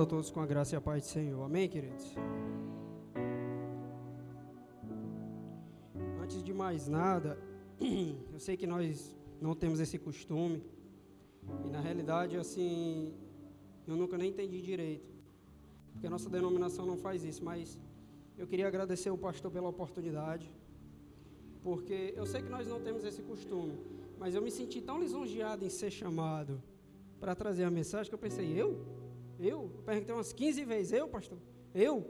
a todos com a graça e a paz do Senhor. Amém, queridos? Antes de mais nada, eu sei que nós não temos esse costume. E na realidade, assim, eu nunca nem entendi direito. Porque a nossa denominação não faz isso, mas eu queria agradecer o pastor pela oportunidade. Porque eu sei que nós não temos esse costume, mas eu me senti tão lisonjeado em ser chamado para trazer a mensagem que eu pensei, eu? Eu? Perguntei umas 15 vezes, eu, pastor? Eu?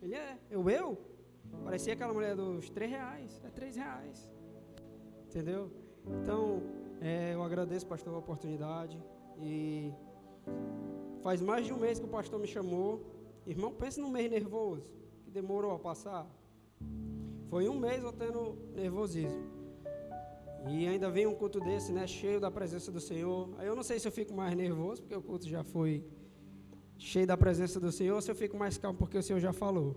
Ele é, eu, eu? Parecia aquela mulher dos 3 reais, é 3 reais. Entendeu? Então, é, eu agradeço, pastor, a oportunidade. E faz mais de um mês que o pastor me chamou. Irmão, pense num mês nervoso, que demorou a passar. Foi um mês eu tendo nervosismo. E ainda vem um culto desse, né, cheio da presença do Senhor. Aí eu não sei se eu fico mais nervoso, porque o culto já foi cheio da presença do Senhor, se eu fico mais calmo, porque o Senhor já falou.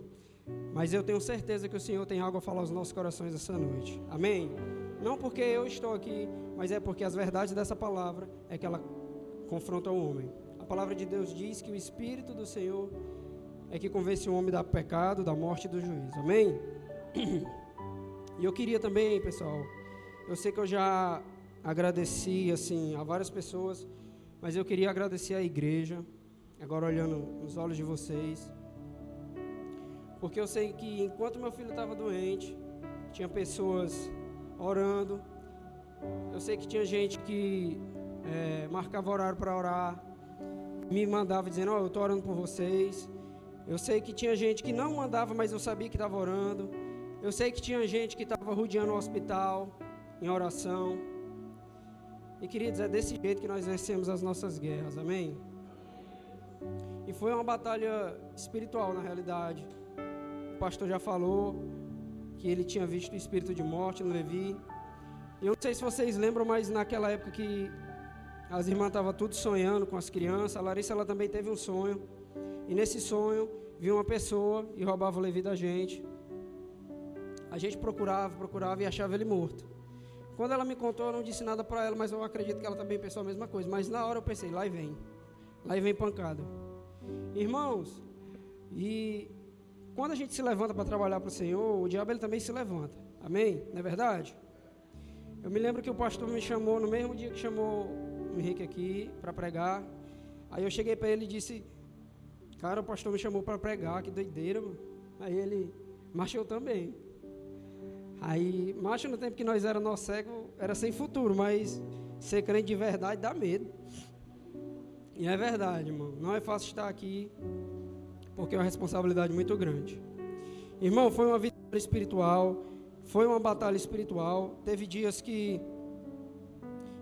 Mas eu tenho certeza que o Senhor tem algo a falar aos nossos corações essa noite. Amém? Não porque eu estou aqui, mas é porque as verdades dessa palavra é que ela confronta o homem. A palavra de Deus diz que o Espírito do Senhor é que convence o homem do pecado, da morte e do juízo. Amém? E eu queria também, pessoal, eu sei que eu já agradeci assim a várias pessoas, mas eu queria agradecer à igreja, agora olhando nos olhos de vocês. Porque eu sei que enquanto meu filho estava doente, tinha pessoas orando. Eu sei que tinha gente que é, marcava horário para orar, me mandava dizendo: Ó, oh, eu estou orando por vocês. Eu sei que tinha gente que não mandava, mas eu sabia que estava orando. Eu sei que tinha gente que estava rodeando o hospital em oração. E queridos, é desse jeito que nós vencemos as nossas guerras, amém? E foi uma batalha espiritual na realidade. O pastor já falou que ele tinha visto o espírito de morte no Levi. E eu não sei se vocês lembram, mas naquela época que as irmãs estavam tudo sonhando com as crianças, a Larissa ela também teve um sonho. E nesse sonho, viu uma pessoa e roubava o Levi da gente. A gente procurava, procurava e achava ele morto. Quando ela me contou, eu não disse nada para ela, mas eu acredito que ela também pensou a mesma coisa. Mas na hora eu pensei, lá vem. Lá vem pancada. Irmãos, e quando a gente se levanta para trabalhar para o Senhor, o diabo ele também se levanta. Amém? Não é verdade? Eu me lembro que o pastor me chamou no mesmo dia que chamou o Henrique aqui para pregar. Aí eu cheguei para ele e disse: Cara, o pastor me chamou para pregar, que doideira, mano. Aí ele, mas eu também. Aí, macho, no tempo que nós era nosso cego, era sem futuro, mas ser crente de verdade dá medo. E é verdade, irmão. Não é fácil estar aqui, porque é uma responsabilidade muito grande. Irmão, foi uma vitória espiritual, foi uma batalha espiritual. Teve dias que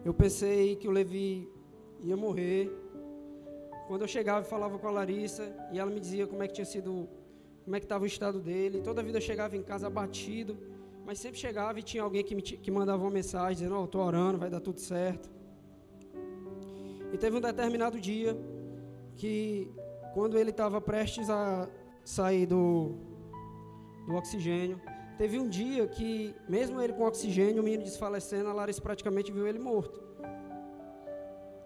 eu pensei que o Levi ia morrer. Quando eu chegava e falava com a Larissa, e ela me dizia como é que tinha sido, como é que estava o estado dele. Toda vida eu chegava em casa abatido mas sempre chegava e tinha alguém que, me, que mandava uma mensagem dizendo: Ó, oh, estou orando, vai dar tudo certo. E teve um determinado dia que, quando ele estava prestes a sair do, do oxigênio, teve um dia que, mesmo ele com oxigênio, o menino desfalecendo, a Larissa praticamente viu ele morto.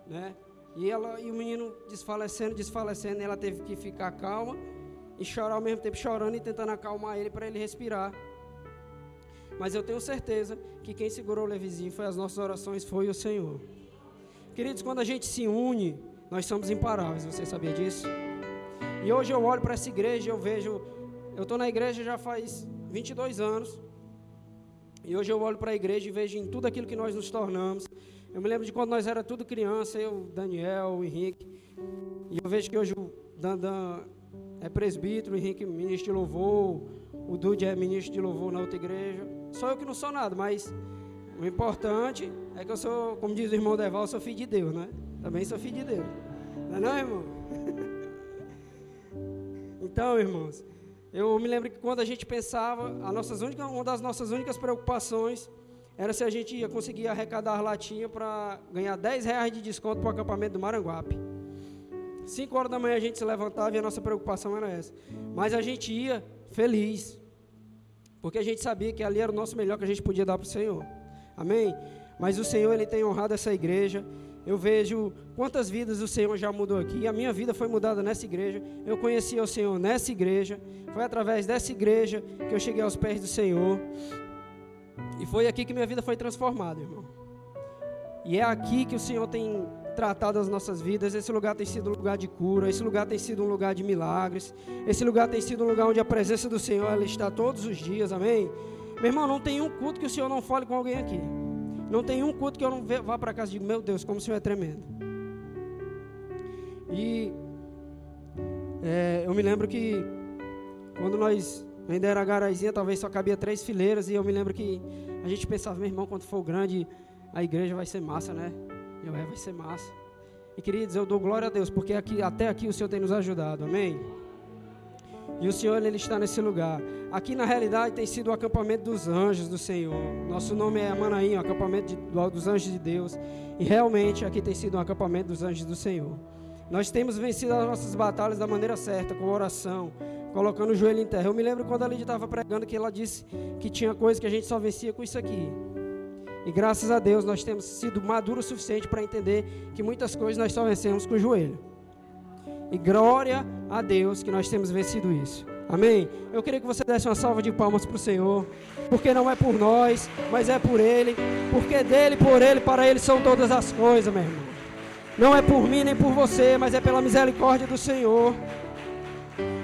Né? E, ela, e o menino desfalecendo, desfalecendo, ela teve que ficar calma e chorar ao mesmo tempo, chorando e tentando acalmar ele para ele respirar. Mas eu tenho certeza que quem segurou o Levizinho foi as nossas orações, foi o Senhor. Queridos, quando a gente se une, nós somos imparáveis, você sabia disso? E hoje eu olho para essa igreja eu vejo, eu estou na igreja já faz 22 anos, e hoje eu olho para a igreja e vejo em tudo aquilo que nós nos tornamos. Eu me lembro de quando nós era tudo criança, eu, Daniel, o Henrique, e eu vejo que hoje o Dandan é presbítero, o Henrique ministro de louvor, o Dude é ministro de louvor na outra igreja. Só eu que não sou nada, mas o importante é que eu sou, como diz o irmão Deval, eu sou filho de Deus, né? Também sou filho de Deus. Não é não, irmão? então, irmãos, eu me lembro que quando a gente pensava, a nossas únicas, uma das nossas únicas preocupações era se a gente ia conseguir arrecadar latinha para ganhar 10 reais de desconto para o acampamento do Maranguape. 5 horas da manhã a gente se levantava e a nossa preocupação era essa. Mas a gente ia feliz, porque a gente sabia que ali era o nosso melhor que a gente podia dar para o Senhor. Amém? Mas o Senhor ele tem honrado essa igreja eu vejo quantas vidas o Senhor já mudou aqui. A minha vida foi mudada nessa igreja. Eu conheci o Senhor nessa igreja. Foi através dessa igreja que eu cheguei aos pés do Senhor. E foi aqui que minha vida foi transformada, irmão. E é aqui que o Senhor tem tratado as nossas vidas. Esse lugar tem sido um lugar de cura, esse lugar tem sido um lugar de milagres. Esse lugar tem sido um lugar onde a presença do Senhor ela está todos os dias, amém? Meu irmão, não tem um culto que o Senhor não fale com alguém aqui. Não tem um culto que eu não vá para casa e diga, meu Deus, como o Senhor é tremendo. E é, eu me lembro que quando nós ainda era garaizinha, talvez só cabia três fileiras, e eu me lembro que a gente pensava, meu irmão, quando for grande, a igreja vai ser massa, né? Eu, é, vai ser massa. E queridos, eu dou glória a Deus, porque aqui, até aqui o Senhor tem nos ajudado, amém? E o Senhor, Ele está nesse lugar. Aqui, na realidade, tem sido o acampamento dos anjos do Senhor. Nosso nome é Manaim, acampamento de, dos anjos de Deus. E realmente, aqui tem sido um acampamento dos anjos do Senhor. Nós temos vencido as nossas batalhas da maneira certa, com oração, colocando o joelho em terra. Eu me lembro quando a Lídia estava pregando que ela disse que tinha coisa que a gente só vencia com isso aqui. E graças a Deus nós temos sido maduros o suficiente para entender que muitas coisas nós só vencemos com o joelho. E glória a Deus que nós temos vencido isso. Amém? Eu queria que você desse uma salva de palmas para o Senhor, porque não é por nós, mas é por Ele, porque dele, por Ele, para Ele são todas as coisas, meu irmão. Não é por mim nem por você, mas é pela misericórdia do Senhor.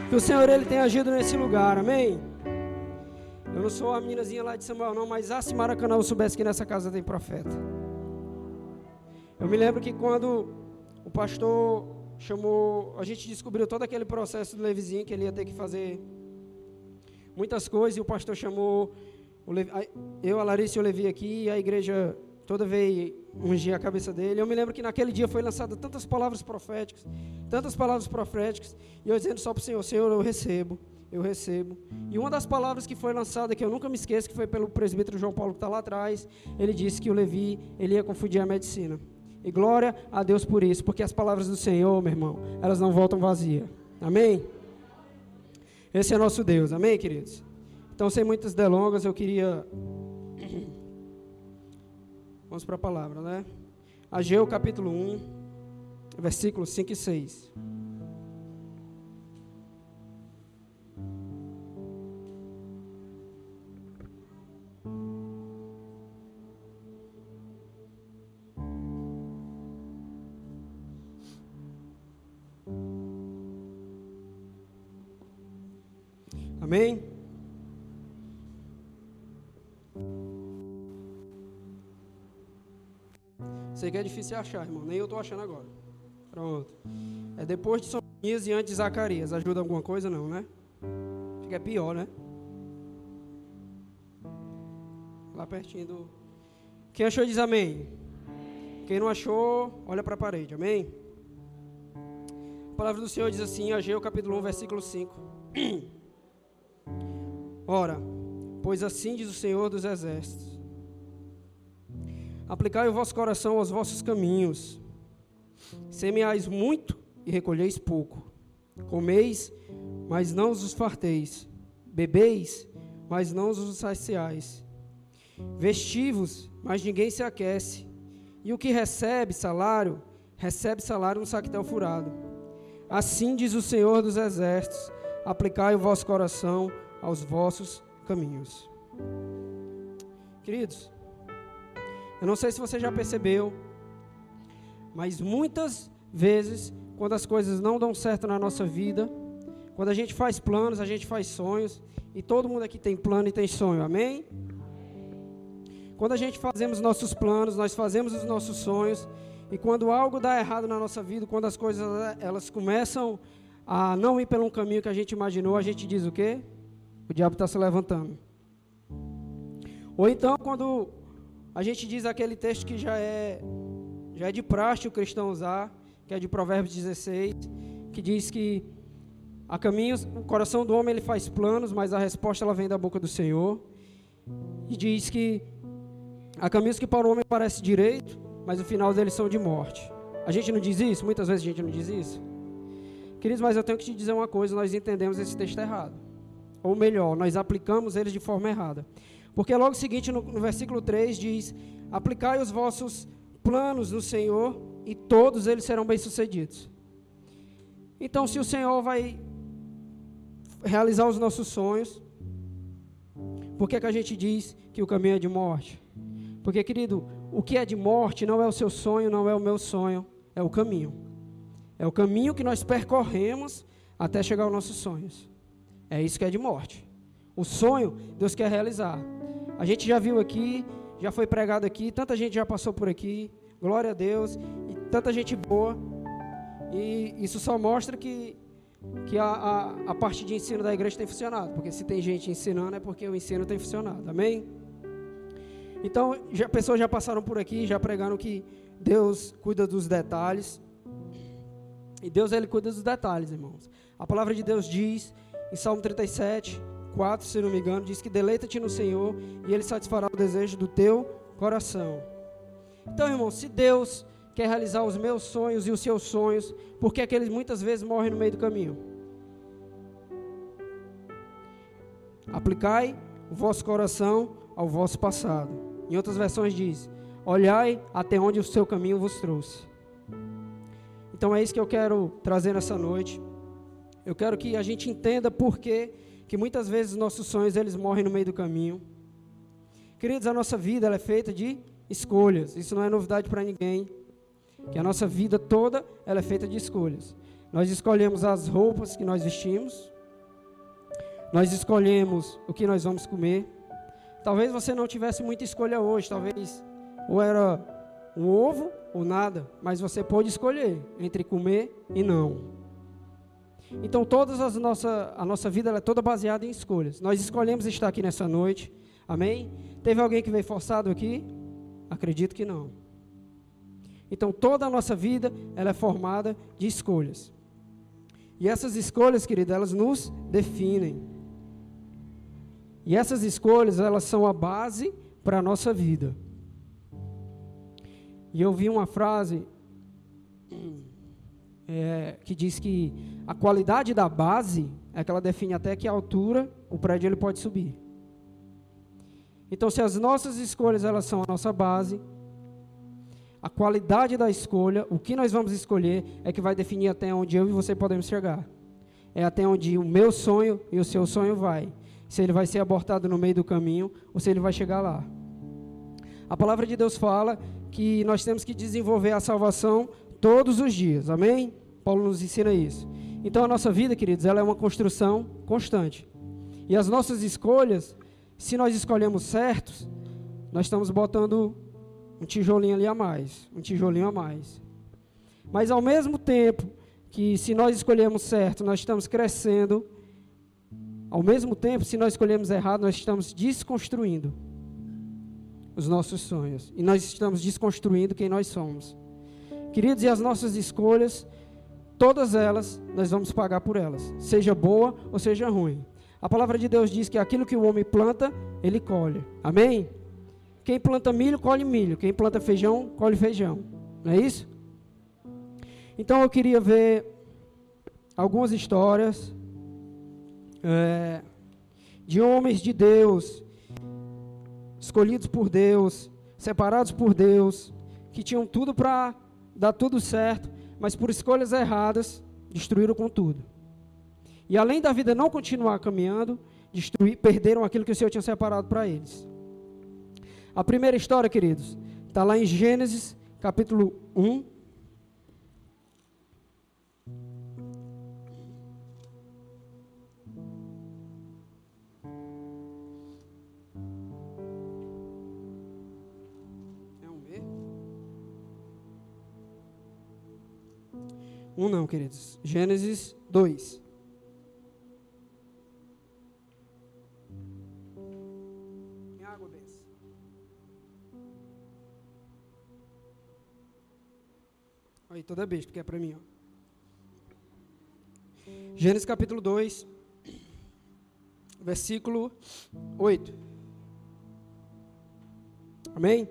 Que o Senhor Ele tem agido nesse lugar, amém? Eu não sou a meninazinha lá de Samuel, não, mas a Maracanã eu soubesse que nessa casa tem profeta. Eu me lembro que quando o pastor chamou, a gente descobriu todo aquele processo do Levizinho, que ele ia ter que fazer muitas coisas, e o pastor chamou Levi, eu, a Larissa e o Levi aqui, e a igreja toda veio ungir a cabeça dele. Eu me lembro que naquele dia foi lançada tantas palavras proféticas, tantas palavras proféticas, e eu dizendo só para o Senhor, Senhor, eu recebo eu recebo. E uma das palavras que foi lançada, que eu nunca me esqueço, que foi pelo presbítero João Paulo que está lá atrás, ele disse que o Levi, ele ia confundir a medicina. E glória a Deus por isso, porque as palavras do Senhor, meu irmão, elas não voltam vazias. Amém? Esse é nosso Deus, amém, queridos? Então, sem muitas delongas, eu queria. Vamos para a palavra, né? Ageu capítulo 1, versículos 5 e 6. Sei que é difícil achar, irmão. Nem eu estou achando agora. Pronto. É depois de Sonias e antes de Zacarias. Ajuda alguma coisa? Não, né? Fica pior, né? Lá pertinho do. Quem achou diz amém. Quem não achou, olha para a parede. Amém? A palavra do Senhor diz assim, Ageu capítulo 1, versículo 5. Ora, pois assim diz o Senhor dos Exércitos: Aplicai o vosso coração aos vossos caminhos, semeais muito e recolheis pouco, comeis, mas não os farteis, bebeis, mas não os saciais, vestivos, mas ninguém se aquece, e o que recebe salário, recebe salário no saquetel furado. Assim diz o Senhor dos Exércitos: aplicai o vosso coração aos vossos caminhos. Queridos, eu não sei se você já percebeu, mas muitas vezes, quando as coisas não dão certo na nossa vida, quando a gente faz planos, a gente faz sonhos, e todo mundo aqui tem plano e tem sonho, amém? Quando a gente fazemos nossos planos, nós fazemos os nossos sonhos, e quando algo dá errado na nossa vida, quando as coisas elas começam a não ir pelo caminho que a gente imaginou, a gente diz o quê? o diabo está se levantando. Ou então, quando a gente diz aquele texto que já é, já é de praxe o cristão usar, que é de Provérbios 16, que diz que há caminhos, o coração do homem ele faz planos, mas a resposta ela vem da boca do Senhor. E diz que há caminhos que para o homem parece direito, mas o final deles são de morte. A gente não diz isso? Muitas vezes a gente não diz isso. Queridos, mas eu tenho que te dizer uma coisa, nós entendemos esse texto errado ou melhor, nós aplicamos eles de forma errada. Porque logo seguinte, no, no versículo 3 diz: Aplicai os vossos planos no Senhor, e todos eles serão bem-sucedidos. Então, se o Senhor vai realizar os nossos sonhos, por que, que a gente diz que o caminho é de morte? Porque, querido, o que é de morte não é o seu sonho, não é o meu sonho, é o caminho. É o caminho que nós percorremos até chegar aos nossos sonhos. É isso que é de morte. O sonho, Deus quer realizar. A gente já viu aqui, já foi pregado aqui, tanta gente já passou por aqui, glória a Deus, e tanta gente boa. E isso só mostra que, que a, a, a parte de ensino da igreja tem funcionado. Porque se tem gente ensinando, é porque o ensino tem funcionado. Amém? Então, já, pessoas já passaram por aqui, já pregaram que Deus cuida dos detalhes. E Deus, Ele cuida dos detalhes, irmãos. A palavra de Deus diz, em Salmo 37, 4, se não me engano, diz que deleita-te no Senhor e Ele satisfará o desejo do teu coração. Então, irmão, se Deus quer realizar os meus sonhos e os seus sonhos, por que é que eles muitas vezes morrem no meio do caminho? Aplicai o vosso coração ao vosso passado. Em outras versões diz: Olhai até onde o seu caminho vos trouxe. Então é isso que eu quero trazer nessa noite. Eu quero que a gente entenda por que, que muitas vezes nossos sonhos eles morrem no meio do caminho. Queridos, a nossa vida é feita de escolhas. Isso não é novidade para ninguém que a nossa vida toda ela é feita de escolhas. Nós escolhemos as roupas que nós vestimos, nós escolhemos o que nós vamos comer. Talvez você não tivesse muita escolha hoje, talvez ou era um ovo ou nada, mas você pode escolher entre comer e não. Então todas as nossa a nossa vida é toda baseada em escolhas. Nós escolhemos estar aqui nessa noite. Amém? Teve alguém que veio forçado aqui? Acredito que não. Então toda a nossa vida ela é formada de escolhas. E essas escolhas, querido, elas nos definem. E essas escolhas, elas são a base para a nossa vida. E eu vi uma frase é, que diz que a qualidade da base é que ela define até que altura o prédio ele pode subir. Então, se as nossas escolhas elas são a nossa base, a qualidade da escolha, o que nós vamos escolher, é que vai definir até onde eu e você podemos chegar. É até onde o meu sonho e o seu sonho vai. Se ele vai ser abortado no meio do caminho ou se ele vai chegar lá. A palavra de Deus fala que nós temos que desenvolver a salvação todos os dias. Amém? Paulo nos ensina isso. Então a nossa vida, queridos, ela é uma construção constante. E as nossas escolhas, se nós escolhemos certos, nós estamos botando um tijolinho ali a mais, um tijolinho a mais. Mas ao mesmo tempo que se nós escolhemos certo, nós estamos crescendo, ao mesmo tempo, se nós escolhemos errado, nós estamos desconstruindo os nossos sonhos. E nós estamos desconstruindo quem nós somos. Queridos, e as nossas escolhas, todas elas, nós vamos pagar por elas, seja boa ou seja ruim. A palavra de Deus diz que aquilo que o homem planta, ele colhe. Amém? Quem planta milho, colhe milho. Quem planta feijão, colhe feijão. Não é isso? Então eu queria ver algumas histórias é, de homens de Deus, escolhidos por Deus, separados por Deus, que tinham tudo para dar tudo certo, mas por escolhas erradas, destruíram com tudo. E além da vida não continuar caminhando, destruir, perderam aquilo que o Senhor tinha separado para eles. A primeira história, queridos, está lá em Gênesis, capítulo 1. 1 não, queridos. Gênesis 2. Aí, toda besta, que é para mim. Ó. Gênesis capítulo 2, versículo 8. Amém?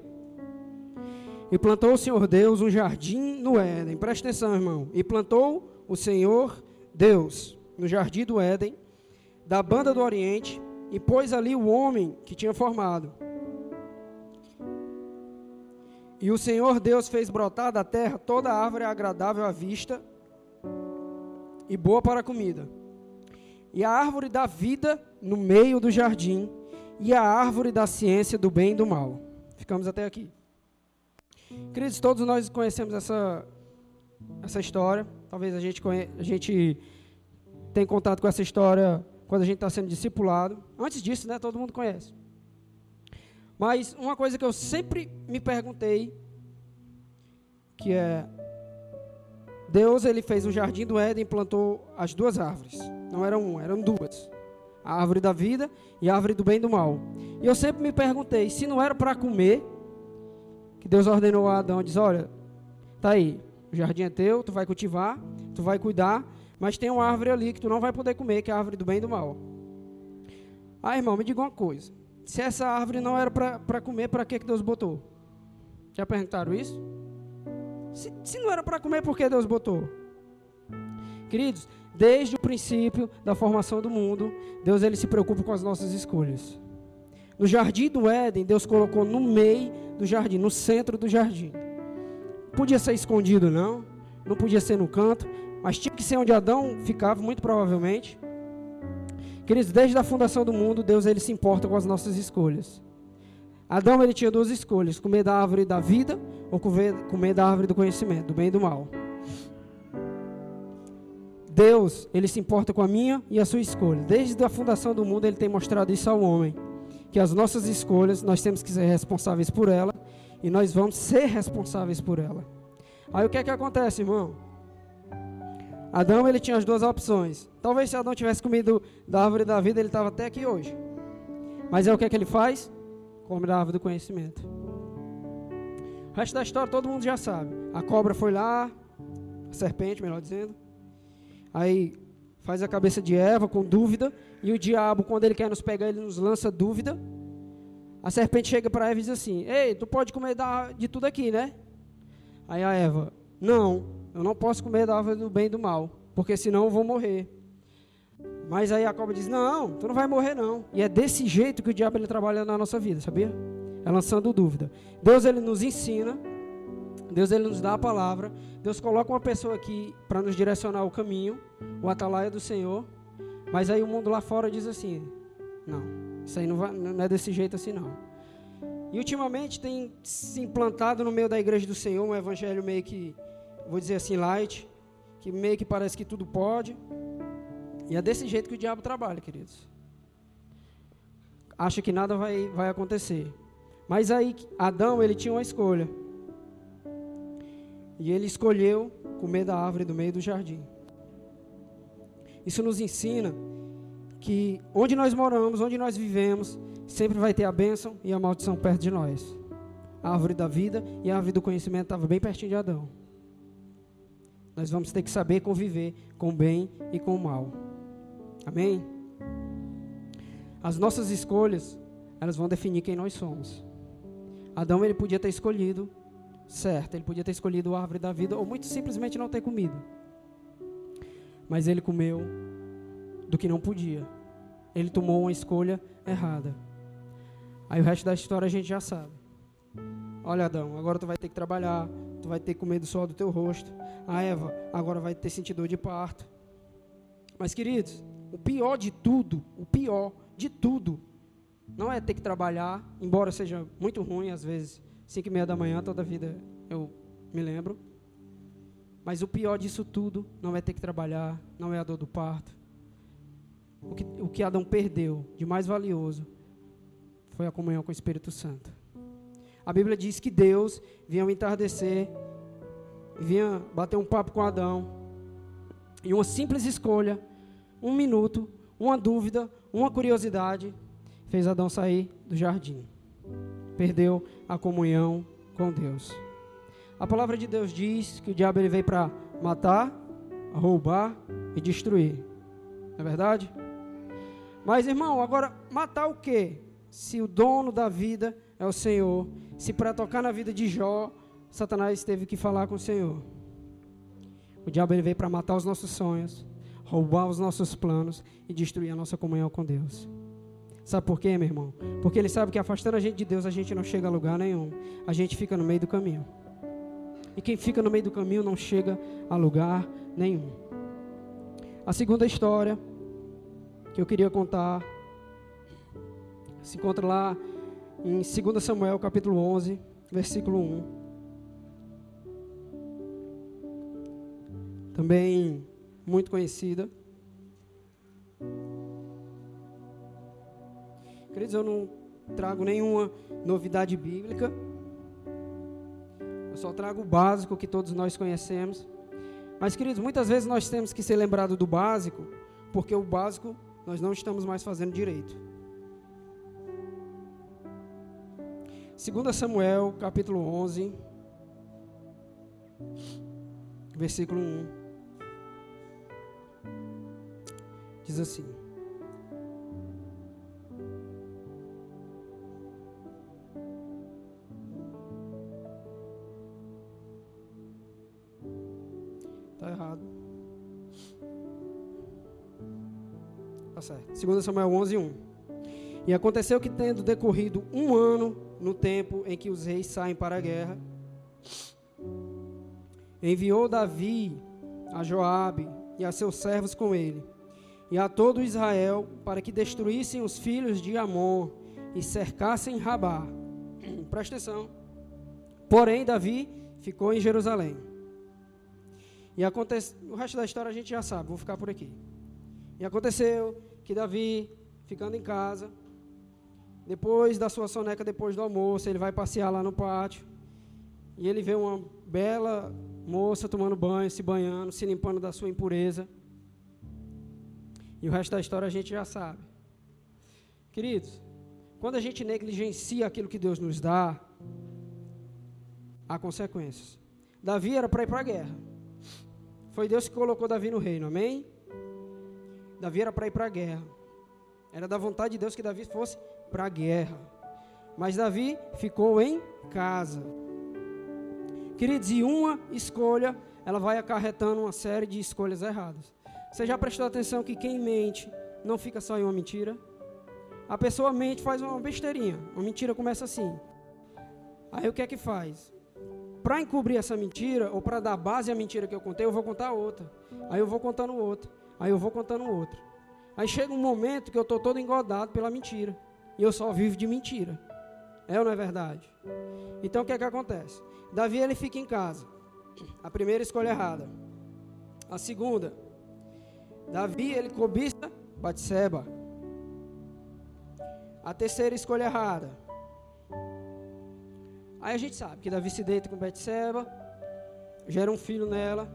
E plantou o Senhor Deus um jardim no Éden. Presta atenção, irmão. E plantou o Senhor Deus no jardim do Éden, da banda do Oriente, e pôs ali o homem que tinha formado. E o Senhor Deus fez brotar da terra toda árvore agradável à vista e boa para a comida. E a árvore da vida no meio do jardim, e a árvore da ciência do bem e do mal. Ficamos até aqui. Queridos, todos nós conhecemos essa, essa história. Talvez a gente, a gente tenha contato com essa história quando a gente está sendo discipulado. Antes disso, né, todo mundo conhece. Mas uma coisa que eu sempre me perguntei, que é Deus ele fez o jardim do Éden e plantou as duas árvores. Não eram uma, eram duas. A árvore da vida e a árvore do bem e do mal. E eu sempre me perguntei, se não era para comer, que Deus ordenou a Adão, diz, olha, tá aí, o jardim é teu, tu vai cultivar, tu vai cuidar, mas tem uma árvore ali que tu não vai poder comer, que é a árvore do bem e do mal. Ah, irmão, me diga uma coisa. Se essa árvore não era para comer, para que, Deus botou? Já perguntaram isso? Se, se não era para comer, por que Deus botou? Queridos, desde o princípio da formação do mundo, Deus ele se preocupa com as nossas escolhas. No jardim do Éden, Deus colocou no meio do jardim, no centro do jardim. Podia ser escondido, não. Não podia ser no canto, mas tinha que ser onde Adão ficava, muito provavelmente. Queridos, desde a fundação do mundo, Deus ele se importa com as nossas escolhas. Adão ele tinha duas escolhas: comer da árvore da vida ou comer, da árvore do conhecimento, do bem e do mal. Deus, ele se importa com a minha e a sua escolha. Desde a fundação do mundo, ele tem mostrado isso ao homem, que as nossas escolhas, nós temos que ser responsáveis por ela e nós vamos ser responsáveis por ela. Aí o que é que acontece, irmão? Adão, ele tinha as duas opções. Talvez se Adão tivesse comido da árvore da vida, ele estava até aqui hoje. Mas é o que é que ele faz? Come da árvore do conhecimento. O resto da história todo mundo já sabe. A cobra foi lá, a serpente, melhor dizendo. Aí faz a cabeça de Eva com dúvida. E o diabo, quando ele quer nos pegar, ele nos lança dúvida. A serpente chega para Eva e diz assim: Ei, tu pode comer de tudo aqui, né? Aí a Eva: Não, eu não posso comer da árvore do bem e do mal, porque senão eu vou morrer. Mas aí a cobra diz: Não, tu não vai morrer, não. E é desse jeito que o diabo ele trabalha na nossa vida, sabia? é lançando dúvida. Deus ele nos ensina, Deus ele nos dá a palavra, Deus coloca uma pessoa aqui para nos direcionar o caminho, o atalaia do Senhor, mas aí o mundo lá fora diz assim: não, isso aí não, vai, não é desse jeito assim não. E ultimamente tem se implantado no meio da igreja do Senhor um evangelho meio que, vou dizer assim, light, que meio que parece que tudo pode. E é desse jeito que o diabo trabalha, queridos. Acha que nada vai, vai acontecer. Mas aí Adão, ele tinha uma escolha. E ele escolheu comer da árvore do meio do jardim. Isso nos ensina que onde nós moramos, onde nós vivemos, sempre vai ter a bênção e a maldição perto de nós. A árvore da vida e a árvore do conhecimento estava bem pertinho de Adão. Nós vamos ter que saber conviver com o bem e com o mal. Amém? As nossas escolhas, elas vão definir quem nós somos. Adão ele podia ter escolhido certo, ele podia ter escolhido a árvore da vida ou muito simplesmente não ter comido. Mas ele comeu do que não podia. Ele tomou uma escolha errada. Aí o resto da história a gente já sabe. Olha, Adão, agora tu vai ter que trabalhar, tu vai ter que comer do sol do teu rosto. A Eva agora vai ter sentido de parto. Mas, queridos, o pior de tudo, o pior de tudo, não é ter que trabalhar, embora seja muito ruim, às vezes, cinco e meia da manhã, toda a vida eu me lembro. Mas o pior disso tudo não é ter que trabalhar, não é a dor do parto. O que, o que Adão perdeu de mais valioso foi a comunhão com o Espírito Santo. A Bíblia diz que Deus vinha ao entardecer, vinha bater um papo com Adão, e uma simples escolha, um minuto, uma dúvida, uma curiosidade, fez Adão sair do jardim. Perdeu a comunhão com Deus. A palavra de Deus diz que o diabo ele veio para matar, roubar e destruir. Não é verdade? Mas, irmão, agora matar o quê? Se o dono da vida é o Senhor, se para tocar na vida de Jó, Satanás teve que falar com o Senhor. O diabo ele veio para matar os nossos sonhos, roubar os nossos planos e destruir a nossa comunhão com Deus. Sabe por quê, meu irmão? Porque ele sabe que afastando a gente de Deus, a gente não chega a lugar nenhum. A gente fica no meio do caminho. E quem fica no meio do caminho não chega a lugar nenhum. A segunda história que eu queria contar se encontra lá em 2 Samuel, capítulo 11, versículo 1. Também muito conhecida. Queridos, eu não trago nenhuma novidade bíblica. Eu só trago o básico que todos nós conhecemos. Mas, queridos, muitas vezes nós temos que ser lembrados do básico, porque o básico nós não estamos mais fazendo direito. 2 Samuel, capítulo 11, versículo 1. Diz assim: 2 Samuel 11, 1. E aconteceu que, tendo decorrido um ano no tempo em que os reis saem para a guerra, enviou Davi a Joabe e a seus servos com ele, e a todo Israel, para que destruíssem os filhos de Amon e cercassem Rabá. Presta atenção. Porém, Davi ficou em Jerusalém. E acontece, o resto da história a gente já sabe, vou ficar por aqui. E aconteceu que Davi, ficando em casa, depois da sua soneca, depois do almoço, ele vai passear lá no pátio. E ele vê uma bela moça tomando banho, se banhando, se limpando da sua impureza. E o resto da história a gente já sabe. Queridos, quando a gente negligencia aquilo que Deus nos dá, há consequências. Davi era para ir para a guerra. Foi Deus que colocou Davi no reino, amém? Davi era para ir para a guerra. Era da vontade de Deus que Davi fosse para a guerra. Mas Davi ficou em casa. Queridos, e uma escolha, ela vai acarretando uma série de escolhas erradas. Você já prestou atenção que quem mente não fica só em uma mentira? A pessoa mente, faz uma besteirinha. Uma mentira começa assim. Aí o que é que faz? Para encobrir essa mentira, ou para dar base à mentira que eu contei, eu vou contar outra. Aí eu vou contando outra. Aí eu vou contando outro. Aí chega um momento que eu estou todo engodado pela mentira. E eu só vivo de mentira. É ou não é verdade? Então o que é que acontece? Davi ele fica em casa. A primeira escolha errada. A segunda, Davi ele cobiça Batseba. A terceira escolha errada. Aí a gente sabe que Davi se deita com Batseba, gera um filho nela.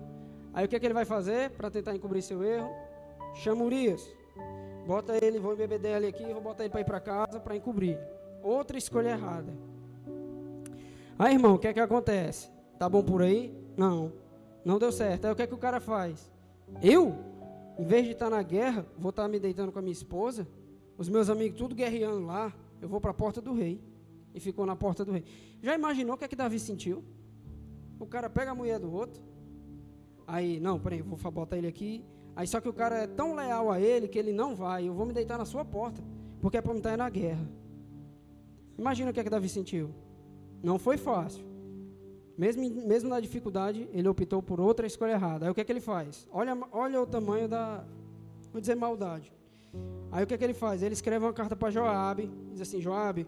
Aí o que, é que ele vai fazer para tentar encobrir seu erro? Chama Urias. Bota ele, vou beber dele aqui, vou botar ele para ir para casa para encobrir. Outra escolha errada. Aí, irmão, o que é que acontece? Tá bom por aí? Não. Não deu certo. Aí o que é que o cara faz? Eu, em vez de estar tá na guerra, vou estar tá me deitando com a minha esposa, os meus amigos tudo guerreando lá, eu vou para a porta do rei. E ficou na porta do rei. Já imaginou o que é que Davi sentiu? O cara pega a mulher do outro, Aí, não, peraí, vou botar ele aqui. Aí só que o cara é tão leal a ele que ele não vai. Eu vou me deitar na sua porta, porque é para me estar na guerra. Imagina o que é que Davi sentiu. Não foi fácil. Mesmo, mesmo na dificuldade, ele optou por outra escolha errada. Aí o que é que ele faz? Olha, olha o tamanho da, vou dizer, maldade. Aí o que é que ele faz? Ele escreve uma carta para Joabe, diz assim, Joabe,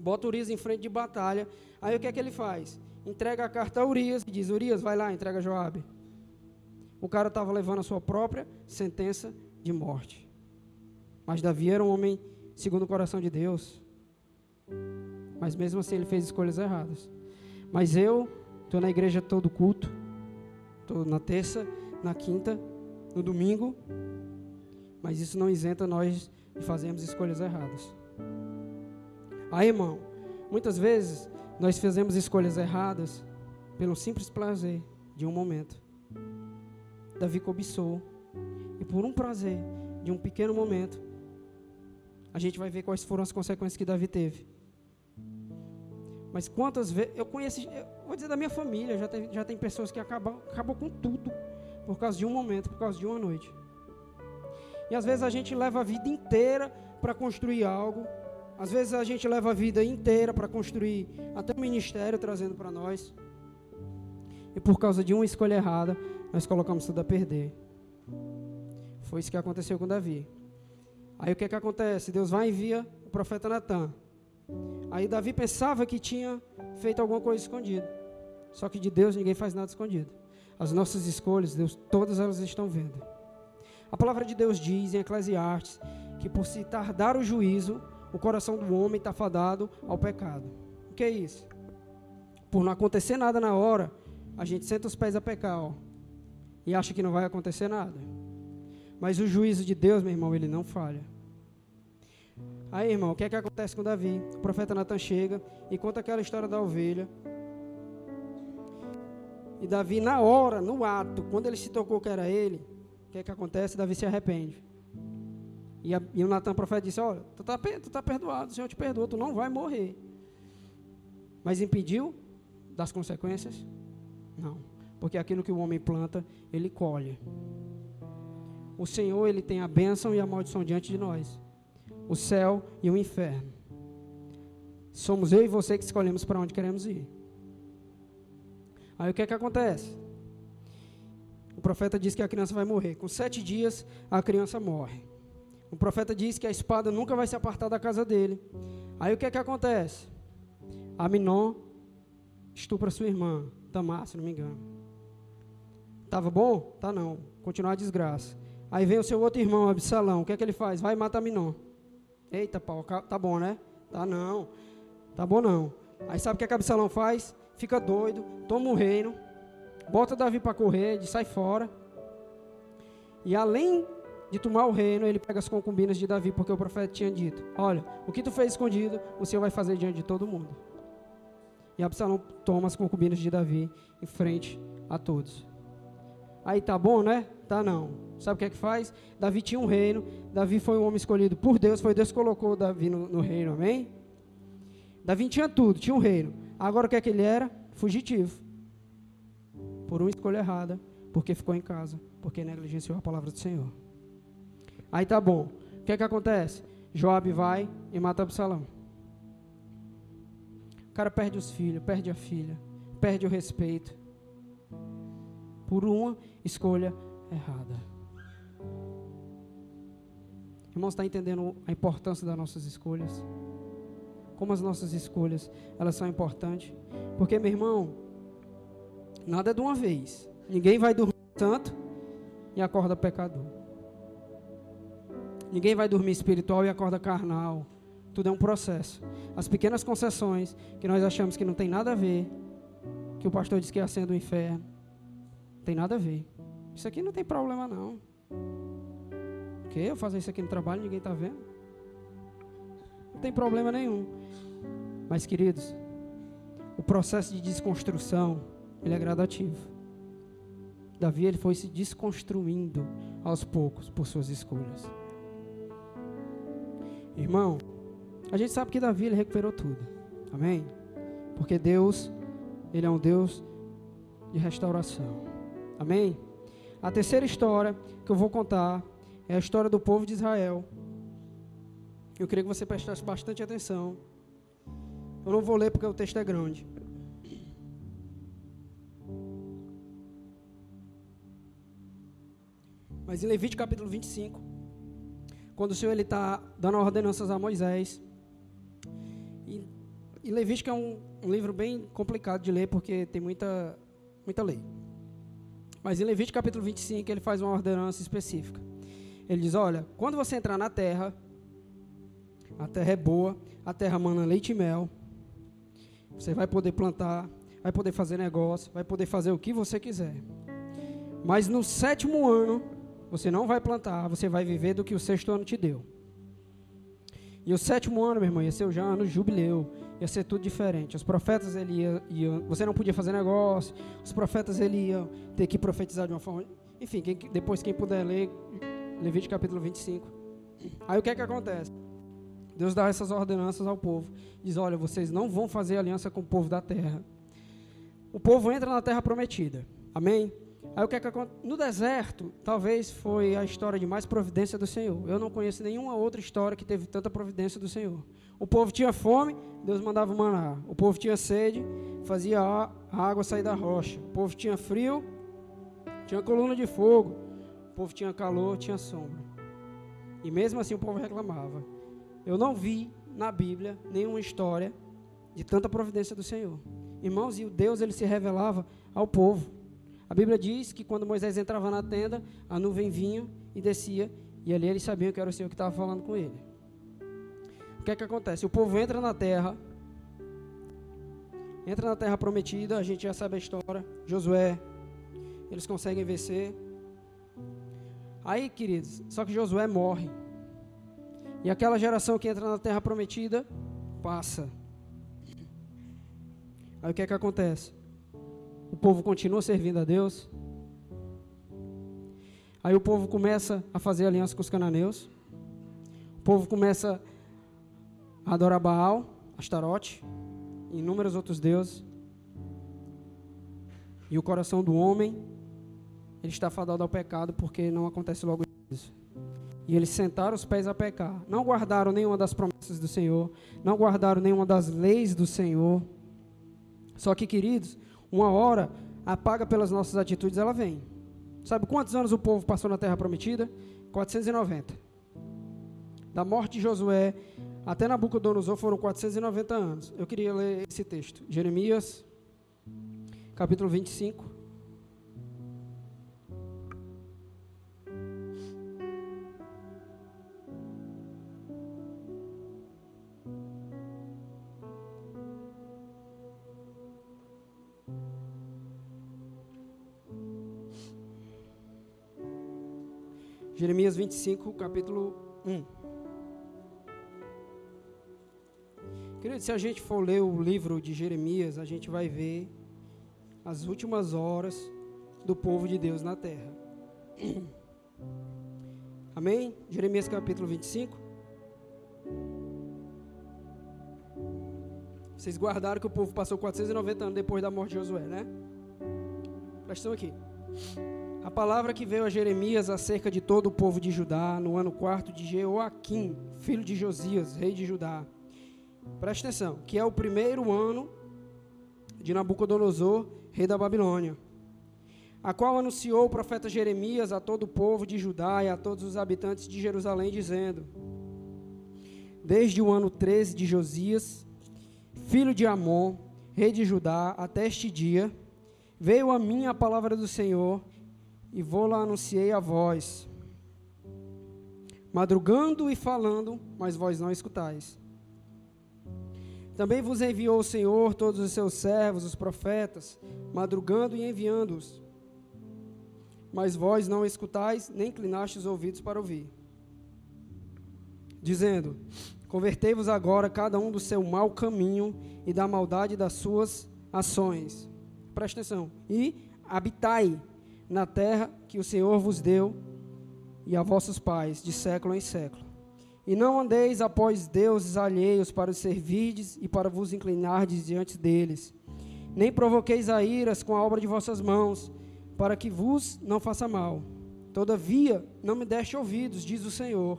bota Urias em frente de batalha. Aí o que é que ele faz? Entrega a carta a Urias e diz, Urias, vai lá, entrega Joabe. O cara estava levando a sua própria sentença de morte. Mas Davi era um homem segundo o coração de Deus. Mas mesmo assim ele fez escolhas erradas. Mas eu estou na igreja todo culto. Estou na terça, na quinta, no domingo. Mas isso não isenta nós de fazermos escolhas erradas. Aí, irmão, muitas vezes nós fazemos escolhas erradas pelo simples prazer de um momento. Davi cobiçou. E por um prazer de um pequeno momento, a gente vai ver quais foram as consequências que Davi teve. Mas quantas vezes. Eu conheço. Eu vou dizer da minha família. Já tem, já tem pessoas que acabam, acabam com tudo. Por causa de um momento, por causa de uma noite. E às vezes a gente leva a vida inteira para construir algo. Às vezes a gente leva a vida inteira para construir até o ministério trazendo para nós. E por causa de uma escolha errada, nós colocamos tudo a perder. Foi isso que aconteceu com Davi. Aí o que, é que acontece? Deus vai e envia o profeta Natan. Aí Davi pensava que tinha feito alguma coisa escondida. Só que de Deus ninguém faz nada escondido. As nossas escolhas, Deus, todas elas estão vendo. A palavra de Deus diz em Eclesiastes que por se tardar o juízo, o coração do homem está fadado ao pecado. O que é isso? Por não acontecer nada na hora, a gente senta os pés a pecar, ó, e acha que não vai acontecer nada. Mas o juízo de Deus, meu irmão, ele não falha. Aí, irmão, o que é que acontece com Davi? O profeta Natan chega e conta aquela história da ovelha. E Davi, na hora, no ato, quando ele se tocou que era ele, o que é que acontece? Davi se arrepende. E, a, e o Natan profeta disse: Olha, tu está tu tá perdoado, o Senhor te perdoa, tu não vai morrer. Mas impediu das consequências? Não. Porque aquilo que o homem planta, ele colhe. O Senhor, ele tem a bênção e a maldição diante de nós. O céu e o inferno. Somos eu e você que escolhemos para onde queremos ir. Aí o que é que acontece? O profeta diz que a criança vai morrer. Com sete dias, a criança morre. O profeta diz que a espada nunca vai se apartar da casa dele. Aí o que é que acontece? Aminon estupra sua irmã, Tamar, se não me engano. Tava bom? Tá não. Continuar a desgraça. Aí vem o seu outro irmão, Absalão. O que é que ele faz? Vai e mata Aminon. Eita, pau, tá bom, né? Tá não. Tá bom não. Aí sabe o que, é que Absalão faz? Fica doido, toma o reino, bota Davi para correr, de sai fora. E além de tomar o reino, ele pega as concubinas de Davi, porque o profeta tinha dito: Olha, o que tu fez escondido, o Senhor vai fazer diante de todo mundo. E Absalão toma as concubinas de Davi em frente a todos. Aí tá bom, né? Tá não. Sabe o que é que faz? Davi tinha um reino, Davi foi um homem escolhido por Deus, foi Deus que colocou Davi no, no reino, amém? Davi tinha tudo, tinha um reino. Agora o que é que ele era? Fugitivo. Por uma escolha errada, porque ficou em casa, porque negligenciou a palavra do Senhor. Aí tá bom. O que é que acontece? Joab vai e mata Absalão. O cara perde os filhos, perde a filha, perde o respeito. Por uma escolha errada. Irmãos, está entendendo a importância das nossas escolhas? Como as nossas escolhas, elas são importantes? Porque, meu irmão, nada é de uma vez. Ninguém vai dormir tanto e acorda pecador. Ninguém vai dormir espiritual e acorda carnal. Tudo é um processo. As pequenas concessões que nós achamos que não tem nada a ver, que o pastor diz que é a senha do inferno, tem nada a ver. Isso aqui não tem problema não. Que eu fazer isso aqui no trabalho, ninguém está vendo. Não tem problema nenhum. Mas queridos, o processo de desconstrução, ele é gradativo. Davi ele foi se desconstruindo aos poucos por suas escolhas. Irmão, a gente sabe que Davi ele recuperou tudo. Amém? Porque Deus, ele é um Deus de restauração. Amém? A terceira história que eu vou contar é a história do povo de Israel. Eu queria que você prestasse bastante atenção. Eu não vou ler porque o texto é grande. Mas em Levítico capítulo 25, quando o Senhor está dando ordenanças a Moisés, e, e Levítico é um, um, livro bem complicado de ler porque tem muita, muita lei. Mas em Levítico capítulo 25 ele faz uma ordenança específica. Ele diz: Olha, quando você entrar na terra, a terra é boa, a terra mana leite e mel, você vai poder plantar, vai poder fazer negócio, vai poder fazer o que você quiser. Mas no sétimo ano, você não vai plantar, você vai viver do que o sexto ano te deu. E o sétimo ano, meu irmão, ia ser já ano jubileu, ia ser tudo diferente. Os profetas, ele ia, ia, você não podia fazer negócio, os profetas, ele iam ter que profetizar de uma forma... Enfim, quem, depois quem puder ler, Levítico capítulo 25. Aí o que é que acontece? Deus dá essas ordenanças ao povo. Diz, olha, vocês não vão fazer aliança com o povo da terra. O povo entra na terra prometida. Amém? Aí o que é que acontece? No deserto, talvez foi a história de mais providência do Senhor. Eu não conheço nenhuma outra história que teve tanta providência do Senhor. O povo tinha fome, Deus mandava maná. O povo tinha sede, fazia a água sair da rocha. O povo tinha frio, tinha coluna de fogo. O povo tinha calor, tinha sombra. E mesmo assim o povo reclamava. Eu não vi na Bíblia nenhuma história de tanta providência do Senhor. Irmãos, e o Deus ele se revelava ao povo. A Bíblia diz que quando Moisés entrava na tenda, a nuvem vinha e descia, e ali eles sabiam que era o Senhor que estava falando com ele. Que é que acontece? O povo entra na terra, entra na terra prometida, a gente já sabe a história, Josué, eles conseguem vencer. Aí, queridos, só que Josué morre. E aquela geração que entra na terra prometida passa. Aí o que é que acontece? O povo continua servindo a Deus. Aí o povo começa a fazer aliança com os cananeus. O povo começa a adorar Baal, Astarote, e inúmeros outros deuses. E o coração do homem, ele está fadado ao pecado porque não acontece logo isso. E eles sentaram os pés a pecar. Não guardaram nenhuma das promessas do Senhor. Não guardaram nenhuma das leis do Senhor. Só que, queridos, uma hora apaga pelas nossas atitudes, ela vem. Sabe quantos anos o povo passou na terra prometida? 490. Da morte de Josué até Nabucodonosor foram 490 anos. Eu queria ler esse texto. Jeremias, capítulo 25. Jeremias 25, capítulo 1. Querido, se a gente for ler o livro de Jeremias, a gente vai ver as últimas horas do povo de Deus na terra. Amém? Jeremias capítulo 25. Vocês guardaram que o povo passou 490 anos depois da morte de Josué, né? Presta aqui. A palavra que veio a Jeremias acerca de todo o povo de Judá, no ano quarto de Jeoaquim, filho de Josias, rei de Judá. Presta atenção, que é o primeiro ano de Nabucodonosor, rei da Babilônia, a qual anunciou o profeta Jeremias a todo o povo de Judá e a todos os habitantes de Jerusalém, dizendo: Desde o ano 13 de Josias, filho de Amon, rei de Judá, até este dia, veio a mim a palavra do Senhor, e vou-la anunciei a vós, madrugando e falando, mas vós não escutais. Também vos enviou o Senhor todos os seus servos, os profetas, madrugando e enviando-os. Mas vós não escutais, nem inclinastes os ouvidos para ouvir. Dizendo: Convertei-vos agora cada um do seu mau caminho e da maldade das suas ações. Presta atenção. E habitai na terra que o Senhor vos deu e a vossos pais, de século em século. E não andeis após deuses alheios para os servirdes e para vos inclinardes diante deles. Nem provoqueis a iras com a obra de vossas mãos, para que vos não faça mal. Todavia, não me deste ouvidos, diz o Senhor,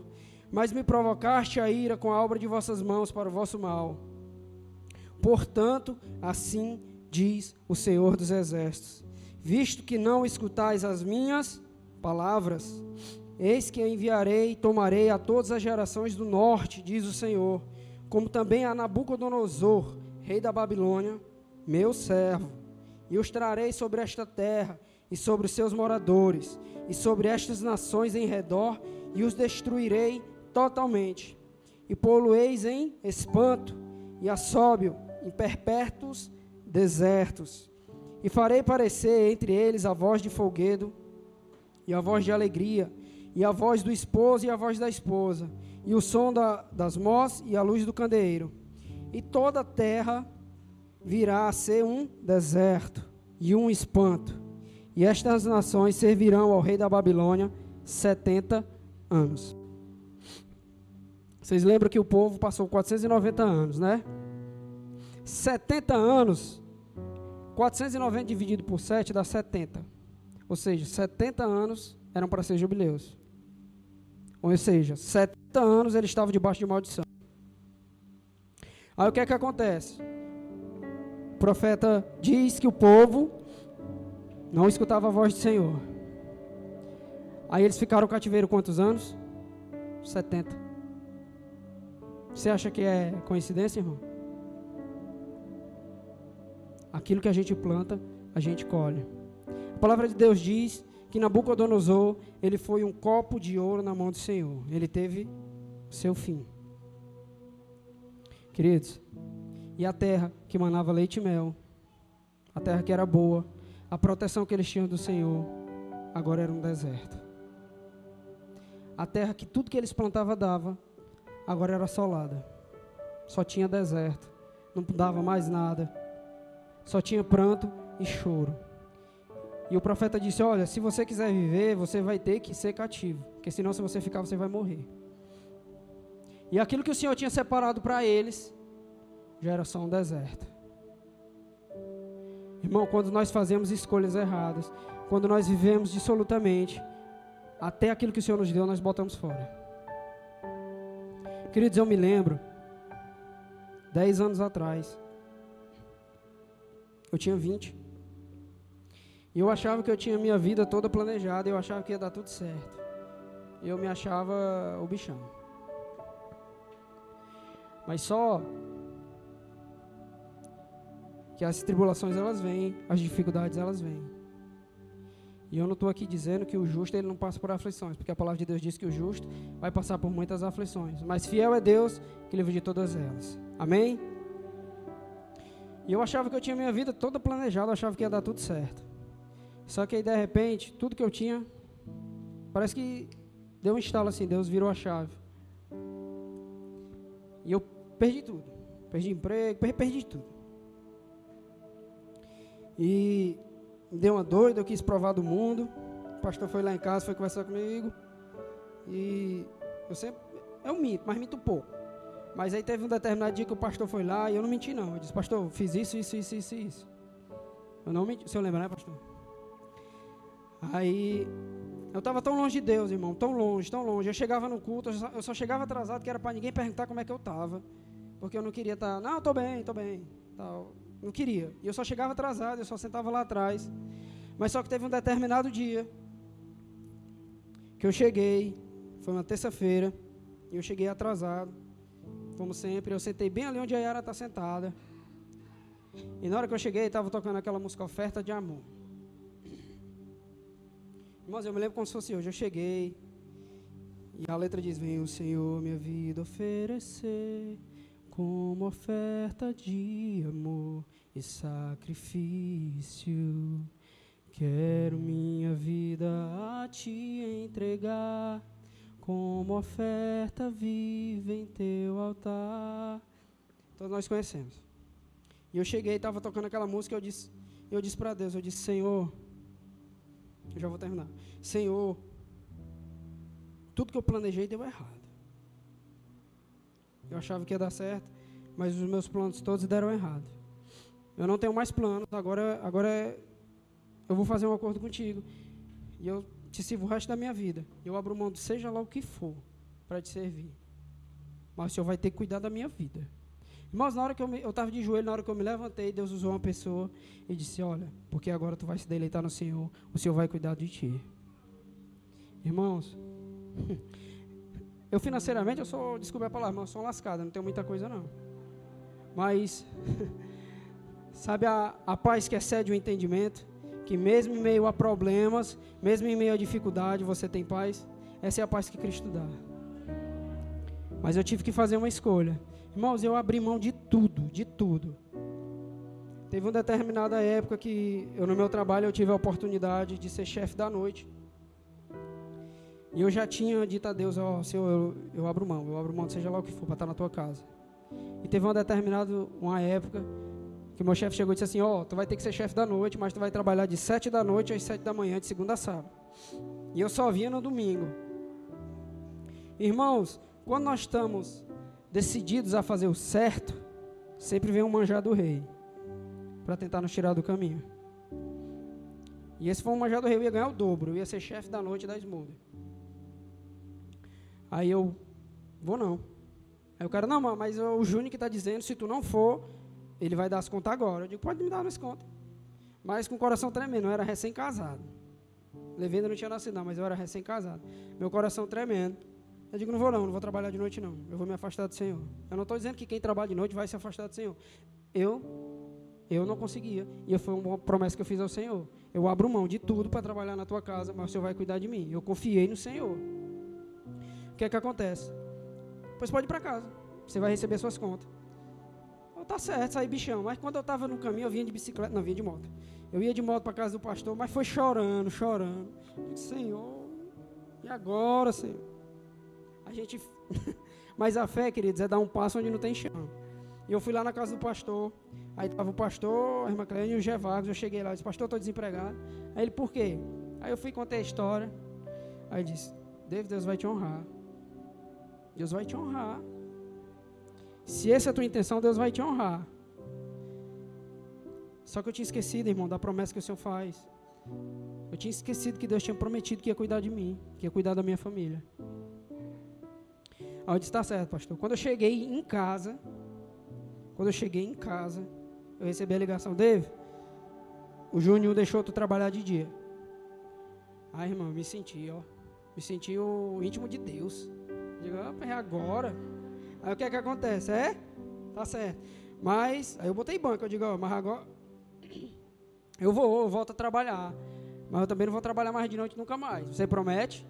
mas me provocaste a ira com a obra de vossas mãos para o vosso mal. Portanto, assim diz o Senhor dos Exércitos: visto que não escutais as minhas palavras, eis que enviarei e tomarei a todas as gerações do norte, diz o Senhor, como também a Nabucodonosor, rei da Babilônia, meu servo, e os trarei sobre esta terra e sobre os seus moradores, e sobre estas nações em redor, e os destruirei totalmente, e polueis em espanto e assóbio, em perpétuos desertos. E farei parecer entre eles a voz de folguedo, e a voz de alegria, e a voz do esposo e a voz da esposa, e o som da, das mós e a luz do candeeiro. E toda a terra virá a ser um deserto e um espanto. E estas nações servirão ao rei da Babilônia setenta anos. Vocês lembram que o povo passou 490 anos, né? 70 anos 490 dividido por 7 dá 70. Ou seja, 70 anos eram para ser jubileus. Ou seja, 70 anos ele estava debaixo de maldição. Aí o que é que acontece? O profeta diz que o povo não escutava a voz do Senhor. Aí eles ficaram cativeiro quantos anos? 70. Você acha que é coincidência, irmão? Aquilo que a gente planta, a gente colhe. A palavra de Deus diz que Nabucodonosor, ele foi um copo de ouro na mão do Senhor. Ele teve seu fim. Queridos, e a terra que manava leite e mel, a terra que era boa, a proteção que eles tinham do Senhor, agora era um deserto. A terra que tudo que eles plantavam dava, agora era assolada. Só tinha deserto, não dava mais nada. Só tinha pranto e choro. E o profeta disse: Olha, se você quiser viver, você vai ter que ser cativo, porque senão, se você ficar, você vai morrer. E aquilo que o Senhor tinha separado para eles já era só um deserto. Irmão, quando nós fazemos escolhas erradas, quando nós vivemos dissolutamente, até aquilo que o Senhor nos deu, nós botamos fora. Queridos, eu me lembro, dez anos atrás, eu tinha 20. E eu achava que eu tinha minha vida toda planejada, eu achava que ia dar tudo certo. Eu me achava o bichão. Mas só que as tribulações elas vêm, as dificuldades elas vêm. E eu não estou aqui dizendo que o justo ele não passa por aflições, porque a palavra de Deus diz que o justo vai passar por muitas aflições, mas fiel é Deus que livra de todas elas. Amém? E eu achava que eu tinha minha vida toda planejada, eu achava que ia dar tudo certo. Só que aí de repente, tudo que eu tinha, parece que deu um estalo assim, Deus virou a chave. E eu perdi tudo. Perdi emprego, perdi tudo. E deu uma doida, eu quis provar do mundo. O pastor foi lá em casa, foi conversar comigo. E eu sempre. Eu minto, mas minto pouco. Mas aí teve um determinado dia que o pastor foi lá e eu não menti, não. Eu disse, pastor, fiz isso, isso, isso, isso, isso. Eu não menti. O senhor lembra, né, pastor? Aí. Eu estava tão longe de Deus, irmão, tão longe, tão longe. Eu chegava no culto, eu só, eu só chegava atrasado, que era para ninguém perguntar como é que eu estava. Porque eu não queria estar, tá, não, estou bem, estou bem. Tal. Não queria. E eu só chegava atrasado, eu só sentava lá atrás. Mas só que teve um determinado dia que eu cheguei, foi uma terça-feira, e eu cheguei atrasado, como sempre. Eu sentei bem ali onde a Yara está sentada. E na hora que eu cheguei, estava tocando aquela música Oferta de Amor. Irmãos, eu me lembro como se fosse hoje. Eu cheguei, e a letra diz: Vem o Senhor minha vida oferecer como oferta de amor e sacrifício. Quero minha vida a te entregar, como oferta viva em teu altar. Todos nós conhecemos. E eu cheguei, estava tocando aquela música, eu disse, eu disse para Deus, eu disse, Senhor, eu já vou terminar. Senhor, tudo que eu planejei deu errado. Eu achava que ia dar certo, mas os meus planos todos deram errado. Eu não tenho mais planos, agora, agora eu vou fazer um acordo contigo. E eu te sirvo o resto da minha vida. Eu abro mão de seja lá o que for para te servir. Mas o Senhor vai ter que cuidar da minha vida. Irmãos, na hora que eu estava de joelho, na hora que eu me levantei, Deus usou uma pessoa e disse: Olha, porque agora tu vai se deleitar no Senhor, o Senhor vai cuidar de ti. Irmãos, Eu financeiramente, eu sou, desculpe a palavra, mas eu sou lascado, não tenho muita coisa não. Mas, sabe a, a paz que excede o entendimento? Que mesmo em meio a problemas, mesmo em meio a dificuldade, você tem paz? Essa é a paz que Cristo dá. Mas eu tive que fazer uma escolha. Irmãos, eu abri mão de tudo, de tudo. Teve uma determinada época que eu no meu trabalho eu tive a oportunidade de ser chefe da noite. E eu já tinha dito a Deus, ó, oh, Senhor, eu, eu abro mão, eu abro mão, seja lá o que for, para estar na tua casa. E teve uma determinada, uma época, que meu chefe chegou e disse assim, ó, oh, tu vai ter que ser chefe da noite, mas tu vai trabalhar de sete da noite às sete da manhã, de segunda a sábado. E eu só vinha no domingo. Irmãos, quando nós estamos decididos a fazer o certo, sempre vem um manjar do rei, para tentar nos tirar do caminho. E esse foi um manjado do rei, eu ia ganhar o dobro, eu ia ser chefe da noite da Smoothie. Aí eu, vou não. Aí o cara, não, mas o Júnior que está dizendo, se tu não for, ele vai dar as contas agora. Eu digo, pode me dar as contas. Mas com o coração tremendo, eu era recém-casado. Levei ainda não tinha nascido, não, mas eu era recém-casado. Meu coração tremendo. Eu digo, não vou não, não vou trabalhar de noite não. Eu vou me afastar do Senhor. Eu não estou dizendo que quem trabalha de noite vai se afastar do Senhor. Eu, eu não conseguia. E foi uma promessa que eu fiz ao Senhor. Eu abro mão de tudo para trabalhar na tua casa, mas o Senhor vai cuidar de mim. Eu confiei no Senhor. O que é que acontece? Pois pode ir para casa. Você vai receber suas contas. Oh, tá certo, saí bichão. Mas quando eu estava no caminho, eu vinha de bicicleta, não, vinha de moto. Eu ia de moto para casa do pastor, mas foi chorando, chorando. Senhor, e agora, Senhor? A gente. mas a fé, queridos, é dar um passo onde não tem chão. E eu fui lá na casa do pastor. Aí estava o pastor, a irmã Cleane e o Gevagos. Eu cheguei lá e disse, pastor, estou desempregado. Aí ele, por quê? Aí eu fui contei a história. Aí ele disse, David, Deus vai te honrar. Deus vai te honrar. Se essa é a tua intenção, Deus vai te honrar. Só que eu tinha esquecido, irmão, da promessa que o Senhor faz. Eu tinha esquecido que Deus tinha prometido que ia cuidar de mim, que ia cuidar da minha família. Aí eu disse, tá certo, pastor. Quando eu cheguei em casa, quando eu cheguei em casa, eu recebi a ligação, Dave, o Júnior deixou tu trabalhar de dia. Aí, irmão, eu me senti, ó. Me senti o íntimo de Deus. Digo, é agora. Aí o que é que acontece? É? Tá certo. Mas, aí eu botei banco, eu digo, ó, mas agora eu vou, eu volto a trabalhar. Mas eu também não vou trabalhar mais de noite nunca mais. Você promete?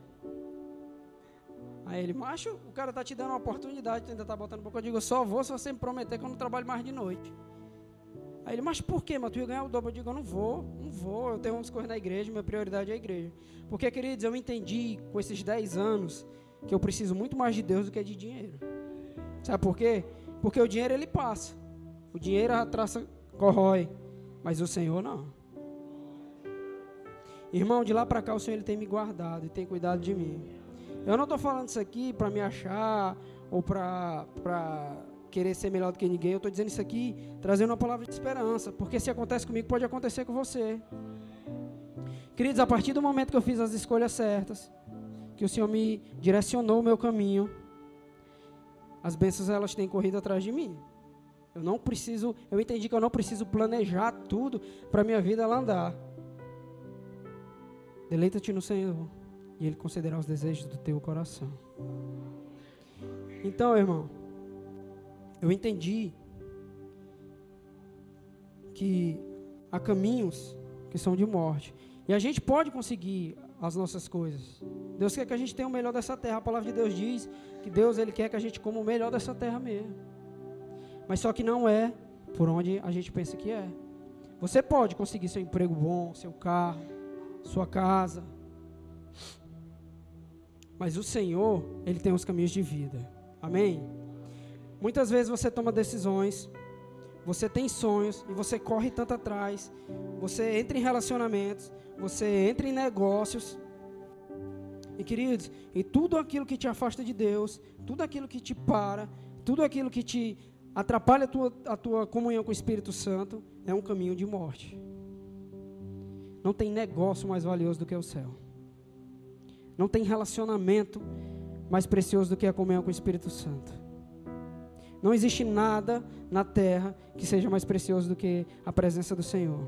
Aí ele, macho, o cara tá te dando uma oportunidade, tu ainda tá botando pouco. Eu digo, só vou se você me prometer que eu não trabalho mais de noite. Aí ele, mas por quê? Mas tu ia ganhar o dobro. Eu digo, eu não vou, não vou. Eu tenho umas coisas na igreja, minha prioridade é a igreja. Porque, queridos, eu entendi com esses 10 anos que eu preciso muito mais de Deus do que de dinheiro. Sabe por quê? Porque o dinheiro ele passa. O dinheiro a traça corrói, mas o Senhor não. Irmão, de lá para cá o Senhor ele tem me guardado e tem cuidado de mim. Eu não estou falando isso aqui para me achar ou para querer ser melhor do que ninguém. Eu estou dizendo isso aqui trazendo uma palavra de esperança, porque se acontece comigo, pode acontecer com você. Queridos, a partir do momento que eu fiz as escolhas certas, que o Senhor me direcionou o meu caminho, as bênçãos elas têm corrido atrás de mim. Eu não preciso, eu entendi que eu não preciso planejar tudo para minha vida ela andar. Deleita-te no Senhor e Ele concederá os desejos do teu coração. Então, irmão, eu entendi que há caminhos que são de morte. E a gente pode conseguir as nossas coisas. Deus quer que a gente tenha o melhor dessa terra. A palavra de Deus diz que Deus ele quer que a gente coma o melhor dessa terra mesmo. Mas só que não é por onde a gente pensa que é. Você pode conseguir seu emprego bom, seu carro, sua casa. Mas o Senhor, Ele tem os caminhos de vida. Amém? Muitas vezes você toma decisões, você tem sonhos e você corre tanto atrás. Você entra em relacionamentos, você entra em negócios. E queridos, e tudo aquilo que te afasta de Deus, tudo aquilo que te para, tudo aquilo que te atrapalha a tua, a tua comunhão com o Espírito Santo, é um caminho de morte. Não tem negócio mais valioso do que o céu. Não tem relacionamento mais precioso do que a comunhão com o Espírito Santo. Não existe nada na terra que seja mais precioso do que a presença do Senhor.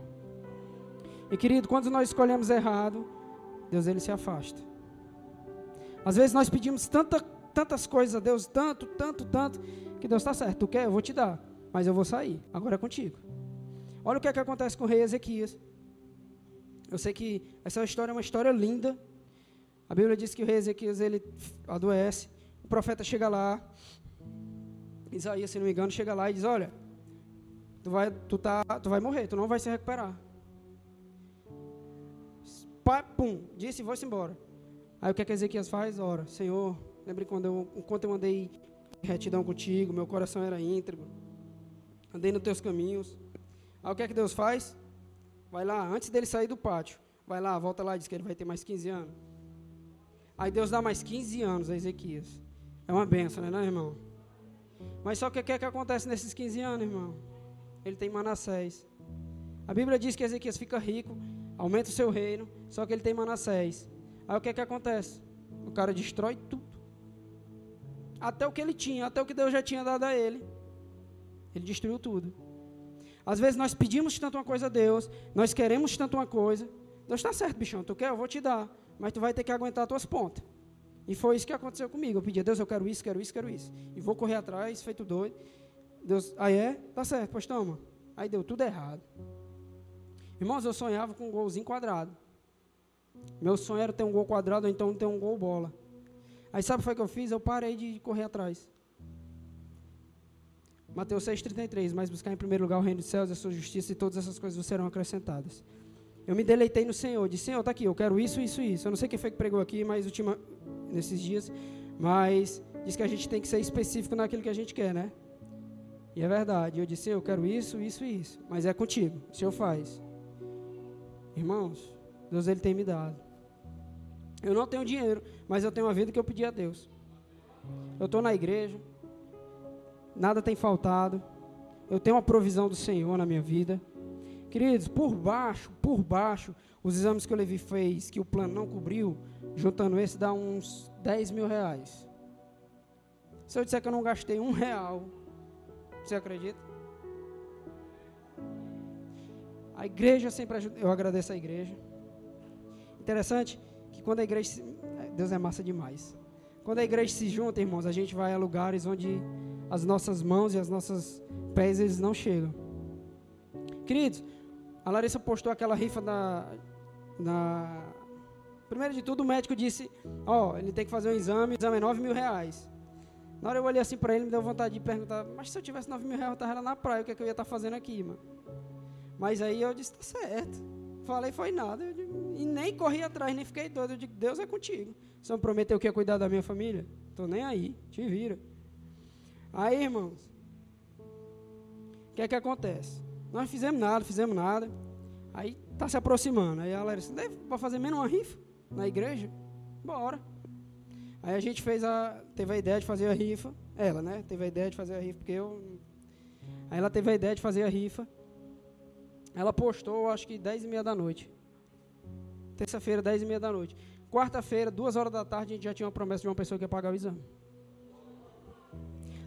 E querido, quando nós escolhemos errado, Deus ele se afasta. Às vezes nós pedimos tanta, tantas coisas a Deus, tanto, tanto, tanto, que Deus está certo. Tu quer? Eu vou te dar, mas eu vou sair. Agora é contigo. Olha o que, é que acontece com o rei Ezequias. Eu sei que essa história é uma história linda. A Bíblia diz que o rei Ezequias ele adoece. O profeta chega lá. Isaías, se não me engano, chega lá e diz: Olha, tu vai, tu tá, tu vai morrer, tu não vai se recuperar. Pum, disse e vou-se embora. Aí o que, é que Ezequias faz? Ora, Senhor, lembre quando eu, enquanto eu andei em retidão contigo, meu coração era íntegro, andei nos teus caminhos. Aí o que é que Deus faz? Vai lá, antes dele sair do pátio, vai lá, volta lá diz que ele vai ter mais 15 anos. Aí Deus dá mais 15 anos a Ezequias. É uma benção, né, não, irmão? Mas só que o que, é que acontece nesses 15 anos, irmão? Ele tem Manassés. A Bíblia diz que Ezequias fica rico. aumenta o seu reino, só que ele tem Manassés. Aí o que é que acontece? O cara destrói tudo. Até o que ele tinha, até o que Deus já tinha dado a ele. Ele destruiu tudo. Às vezes nós pedimos tanto uma coisa a Deus, nós queremos tanto uma coisa. Deus está certo, bichão, tu quer? Eu vou te dar. Mas tu vai ter que aguentar as tuas pontas. E foi isso que aconteceu comigo. Eu pedi a Deus, eu quero isso, quero isso, quero isso. E vou correr atrás, feito doido. Deus, aí é? Tá certo, pois toma. Aí deu tudo errado. Irmãos, eu sonhava com um golzinho quadrado. Meu sonho era ter um gol quadrado ou então ter um gol bola. Aí sabe o que foi que eu fiz? Eu parei de correr atrás. Mateus 6,33, mas buscar em primeiro lugar o reino dos céus, a sua justiça e todas essas coisas serão acrescentadas. Eu me deleitei no Senhor, disse, Senhor, está aqui, eu quero isso, isso, isso. Eu não sei quem foi que pregou aqui, mas ultima, nesses dias, mas diz que a gente tem que ser específico naquilo que a gente quer, né? E é verdade. Eu disse, eu quero isso, isso e isso. Mas é contigo, o Senhor faz. Irmãos, Deus ele tem me dado. Eu não tenho dinheiro, mas eu tenho uma vida que eu pedi a Deus. Eu estou na igreja, nada tem faltado. Eu tenho uma provisão do Senhor na minha vida. Queridos, por baixo, por baixo, os exames que o Levi fez, que o plano não cobriu, juntando esse, dá uns 10 mil reais. Se eu disser que eu não gastei um real, você acredita? A igreja sempre ajuda. Eu agradeço a igreja. Interessante que quando a igreja. Se, Deus é massa demais. Quando a igreja se junta, irmãos, a gente vai a lugares onde as nossas mãos e as nossas pés eles não chegam. Queridos, a Larissa postou aquela rifa na. na primeiro de tudo, o médico disse: Ó, oh, ele tem que fazer um exame, o exame é 9 mil reais. Na hora eu olhei assim para ele, me deu vontade de perguntar: Mas se eu tivesse 9 mil reais, eu estava na praia, o que, é que eu ia estar tá fazendo aqui, mano? Mas aí eu disse: Tá certo. Falei, foi nada. Digo, e nem corri atrás, nem fiquei doido. Eu digo: Deus é contigo. Você não prometeu que ia cuidar da minha família? Tô nem aí, te vira. Aí, irmãos, o que é que acontece? Nós fizemos nada, fizemos nada. Aí tá se aproximando. Aí a Larissa, vai fazer menos uma rifa na igreja? Bora. Aí a gente fez a, teve a ideia de fazer a rifa. Ela, né? Teve a ideia de fazer a rifa, porque eu. Aí ela teve a ideia de fazer a rifa. Ela postou, acho que 10 e meia da noite. Terça-feira, 10 e meia da noite. Quarta-feira, duas horas da tarde, a gente já tinha uma promessa de uma pessoa que ia pagar o exame.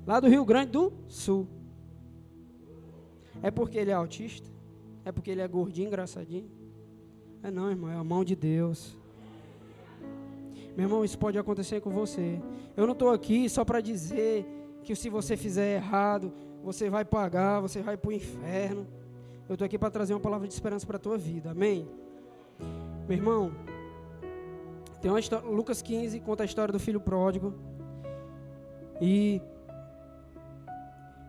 Lá do Rio Grande do Sul. É porque ele é autista? É porque ele é gordinho, engraçadinho? É não, irmão, é a mão de Deus. Meu irmão, isso pode acontecer com você. Eu não estou aqui só para dizer que se você fizer errado, você vai pagar, você vai para o inferno. Eu estou aqui para trazer uma palavra de esperança para a tua vida. Amém? Meu irmão, tem uma história, Lucas 15 conta a história do filho pródigo. E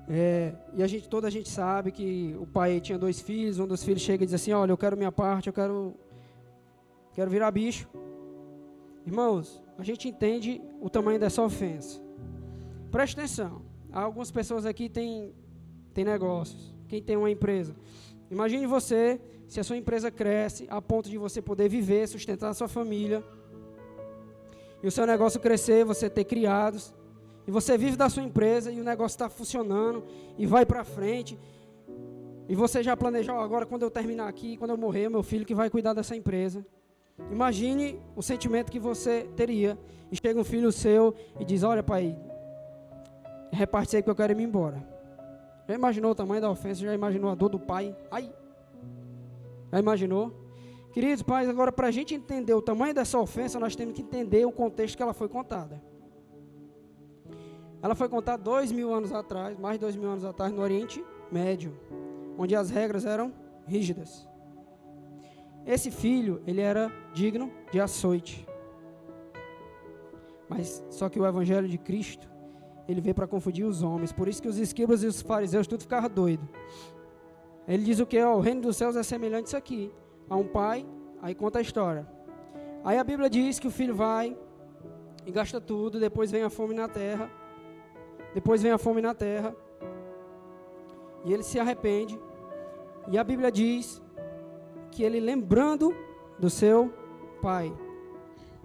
é, e a gente, toda a gente sabe que o pai tinha dois filhos, um dos filhos chega e diz assim, olha, eu quero minha parte, eu quero, quero virar bicho. Irmãos, a gente entende o tamanho dessa ofensa. Preste atenção. Algumas pessoas aqui têm, têm negócios. Quem tem uma empresa. Imagine você, se a sua empresa cresce a ponto de você poder viver, sustentar a sua família. E o seu negócio crescer, você ter criados e você vive da sua empresa e o negócio está funcionando e vai para frente. E você já planejou agora quando eu terminar aqui, quando eu morrer, meu filho que vai cuidar dessa empresa. Imagine o sentimento que você teria. E chega um filho seu e diz: Olha, pai, reparte aí que eu quero ir embora. Já imaginou o tamanho da ofensa? Já imaginou a dor do pai? Ai! Já imaginou? Queridos pais, agora para a gente entender o tamanho dessa ofensa, nós temos que entender o contexto que ela foi contada. Ela foi contada dois mil anos atrás, mais de dois mil anos atrás, no Oriente Médio, onde as regras eram rígidas. Esse filho, ele era digno de açoite. Mas só que o evangelho de Cristo, ele veio para confundir os homens. Por isso que os escribas e os fariseus tudo ficavam doido. Ele diz o que? o reino dos céus é semelhante a isso aqui. A um pai, aí conta a história. Aí a Bíblia diz que o filho vai e gasta tudo, depois vem a fome na terra. Depois vem a fome na terra. E ele se arrepende. E a Bíblia diz que ele lembrando do seu pai.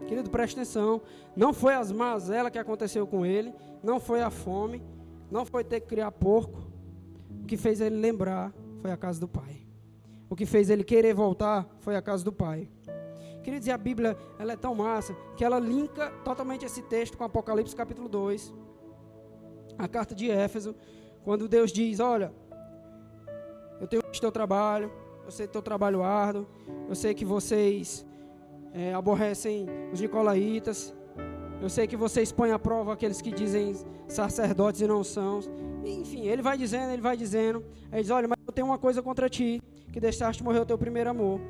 Querido, preste atenção. Não foi as mazelas que aconteceu com ele. Não foi a fome. Não foi ter que criar porco. O que fez ele lembrar foi a casa do pai. o que fez ele querer voltar foi a casa do pai. Queria dizer, a Bíblia ela é tão massa que ela linka totalmente esse texto com Apocalipse capítulo 2, a carta de Éfeso, quando Deus diz: Olha, eu tenho visto teu trabalho, eu sei teu trabalho árduo, eu sei que vocês é, aborrecem os nicolaítas, eu sei que vocês põem à prova aqueles que dizem sacerdotes e não são. Enfim, ele vai dizendo, ele vai dizendo. Ele diz: Olha, mas eu tenho uma coisa contra ti, que deixaste morrer o teu primeiro amor.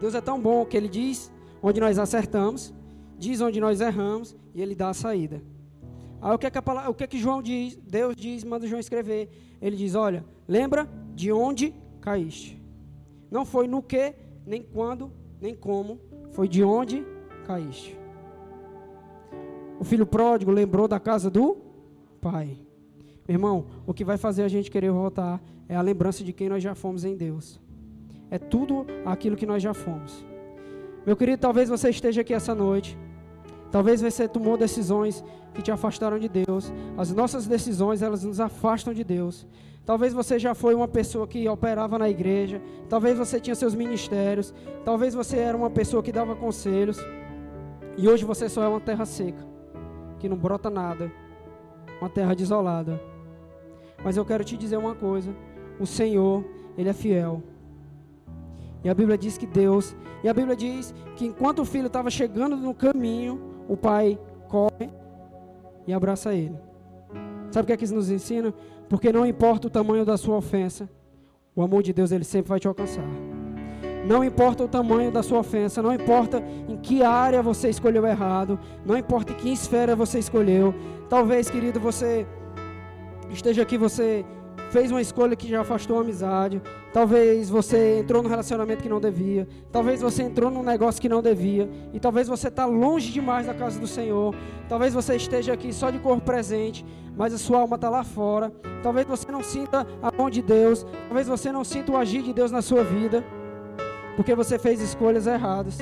Deus é tão bom que ele diz onde nós acertamos, diz onde nós erramos e ele dá a saída. Aí o que é que, palavra, o que, é que João diz? Deus diz, manda João escrever. Ele diz: Olha, lembra de onde caíste. Não foi no que, nem quando, nem como, foi de onde caíste. O filho pródigo lembrou da casa do pai. Meu irmão, o que vai fazer a gente querer voltar é a lembrança de quem nós já fomos em Deus. É tudo aquilo que nós já fomos. Meu querido, talvez você esteja aqui essa noite. Talvez você tomou decisões que te afastaram de Deus. As nossas decisões, elas nos afastam de Deus. Talvez você já foi uma pessoa que operava na igreja. Talvez você tinha seus ministérios. Talvez você era uma pessoa que dava conselhos. E hoje você só é uma terra seca, que não brota nada. Uma terra desolada. Mas eu quero te dizer uma coisa: o Senhor, Ele é fiel. E a Bíblia diz que Deus, e a Bíblia diz que enquanto o filho estava chegando no caminho, o pai corre e abraça ele. Sabe o que é que isso nos ensina? Porque não importa o tamanho da sua ofensa, o amor de Deus ele sempre vai te alcançar. Não importa o tamanho da sua ofensa, não importa em que área você escolheu errado, não importa em que esfera você escolheu. Talvez, querido, você esteja aqui, você fez uma escolha que já afastou a amizade. Talvez você entrou num relacionamento que não devia. Talvez você entrou num negócio que não devia. E talvez você está longe demais da casa do Senhor. Talvez você esteja aqui só de corpo presente, mas a sua alma está lá fora. Talvez você não sinta a mão de Deus. Talvez você não sinta o agir de Deus na sua vida. Porque você fez escolhas erradas.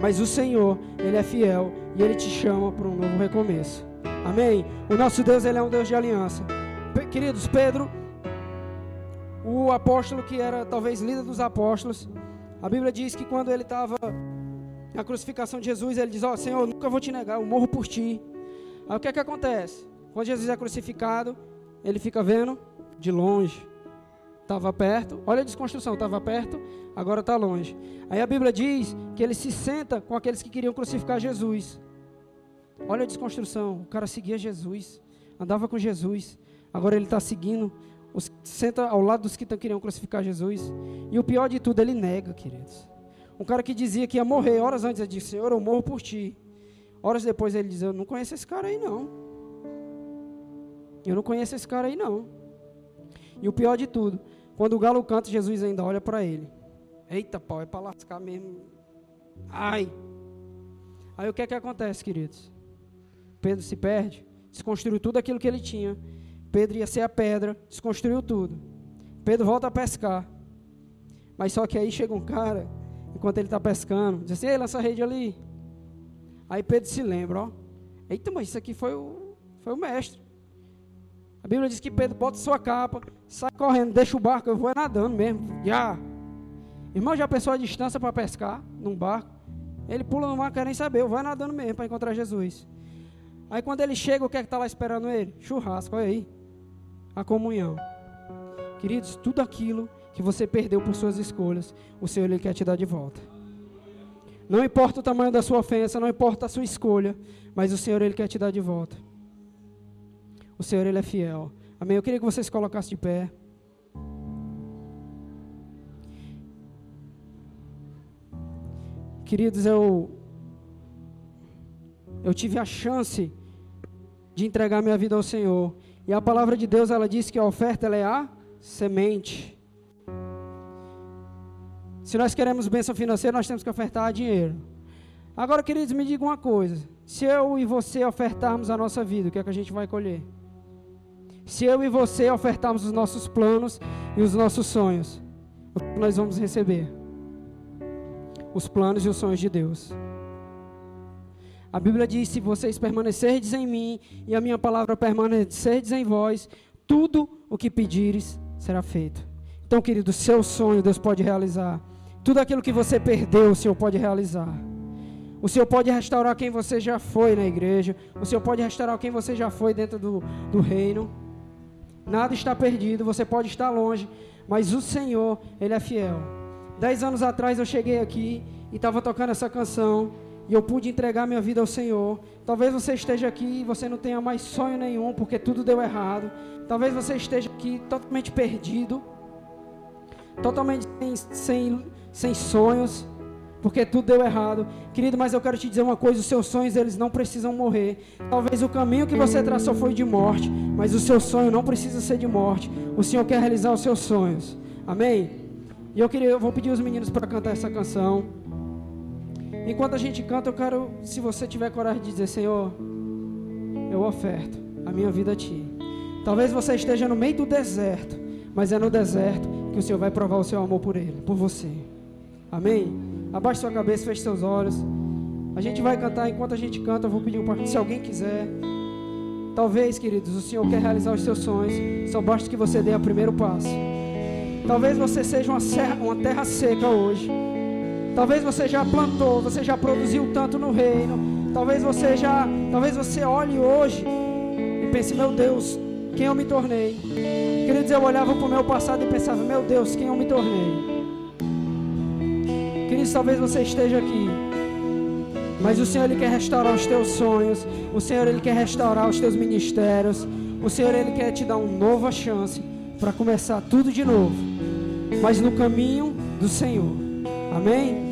Mas o Senhor, Ele é fiel e Ele te chama para um novo recomeço. Amém? O nosso Deus, Ele é um Deus de aliança. Queridos, Pedro, o apóstolo que era talvez líder dos apóstolos, a Bíblia diz que quando ele estava na crucificação de Jesus, ele diz: Ó oh, Senhor, nunca vou te negar, eu morro por ti. Aí o que é que acontece? Quando Jesus é crucificado, ele fica vendo de longe. Estava perto, olha a desconstrução, estava perto, agora está longe. Aí a Bíblia diz que ele se senta com aqueles que queriam crucificar Jesus. Olha a desconstrução, o cara seguia Jesus, andava com Jesus. Agora ele está seguindo, os, senta ao lado dos que queriam crucificar Jesus. E o pior de tudo, ele nega, queridos. Um cara que dizia que ia morrer, horas antes ele disse, Senhor, eu morro por ti. Horas depois ele diz, eu não conheço esse cara aí não. Eu não conheço esse cara aí não. E o pior de tudo, quando o galo canta, Jesus ainda olha para ele. Eita pau, é para lascar mesmo. Ai. Aí o que é que acontece, queridos? Pedro se perde, desconstruiu tudo aquilo que ele tinha Pedro ia ser a pedra, desconstruiu tudo. Pedro volta a pescar. Mas só que aí chega um cara, enquanto ele está pescando, diz assim: Ei, lança a rede ali. Aí Pedro se lembra: ó, Eita, mas isso aqui foi o, foi o mestre. A Bíblia diz que Pedro bota sua capa, sai correndo, deixa o barco, eu vou nadando mesmo. Já. Irmão, já pensou a distância para pescar num barco? Ele pula no mar, quer nem saber, vai nadando mesmo para encontrar Jesus. Aí quando ele chega, o que é que está lá esperando ele? Churrasco, olha aí a comunhão. Queridos, tudo aquilo que você perdeu por suas escolhas, o Senhor ele quer te dar de volta. Não importa o tamanho da sua ofensa, não importa a sua escolha, mas o Senhor ele quer te dar de volta. O Senhor ele é fiel. Amém. Eu queria que vocês colocassem de pé. Queridos, eu eu tive a chance de entregar minha vida ao Senhor. E a palavra de Deus, ela diz que a oferta é a semente. Se nós queremos bênção financeira, nós temos que ofertar dinheiro. Agora, queridos, me digam uma coisa. Se eu e você ofertarmos a nossa vida, o que é que a gente vai colher? Se eu e você ofertarmos os nossos planos e os nossos sonhos, o que nós vamos receber? Os planos e os sonhos de Deus. A Bíblia diz: se vocês permanecerdes em mim e a minha palavra permanecerdes em vós, tudo o que pedires será feito. Então, querido, seu sonho Deus pode realizar. Tudo aquilo que você perdeu, o Senhor pode realizar. O Senhor pode restaurar quem você já foi na igreja. O Senhor pode restaurar quem você já foi dentro do, do reino. Nada está perdido, você pode estar longe, mas o Senhor, Ele é fiel. Dez anos atrás eu cheguei aqui e estava tocando essa canção e eu pude entregar minha vida ao Senhor. Talvez você esteja aqui e você não tenha mais sonho nenhum porque tudo deu errado. Talvez você esteja aqui totalmente perdido, totalmente sem, sem, sem sonhos porque tudo deu errado. Querido, mas eu quero te dizer uma coisa, os seus sonhos eles não precisam morrer. Talvez o caminho que você traçou foi de morte, mas o seu sonho não precisa ser de morte. O Senhor quer realizar os seus sonhos. Amém? E eu queria, eu vou pedir os meninos para cantar essa canção. Enquanto a gente canta, eu quero, se você tiver coragem de dizer, Senhor, eu oferto a minha vida a Ti. Talvez você esteja no meio do deserto, mas é no deserto que o Senhor vai provar o seu amor por Ele, por você. Amém? Abaixe sua cabeça, feche seus olhos. A gente vai cantar, enquanto a gente canta, eu vou pedir um partido, se alguém quiser. Talvez, queridos, o Senhor quer realizar os seus sonhos, só basta que você dê o primeiro passo. Talvez você seja uma, serra, uma terra seca hoje. Talvez você já plantou, você já produziu tanto no reino. Talvez você já, talvez você olhe hoje e pense, meu Deus, quem eu me tornei? Queridos, eu olhava para o meu passado e pensava, meu Deus, quem eu me tornei? Queridos, talvez você esteja aqui. Mas o Senhor ele quer restaurar os teus sonhos. O Senhor ele quer restaurar os teus ministérios. O Senhor ele quer te dar uma nova chance para começar tudo de novo. Mas no caminho do Senhor. Amém?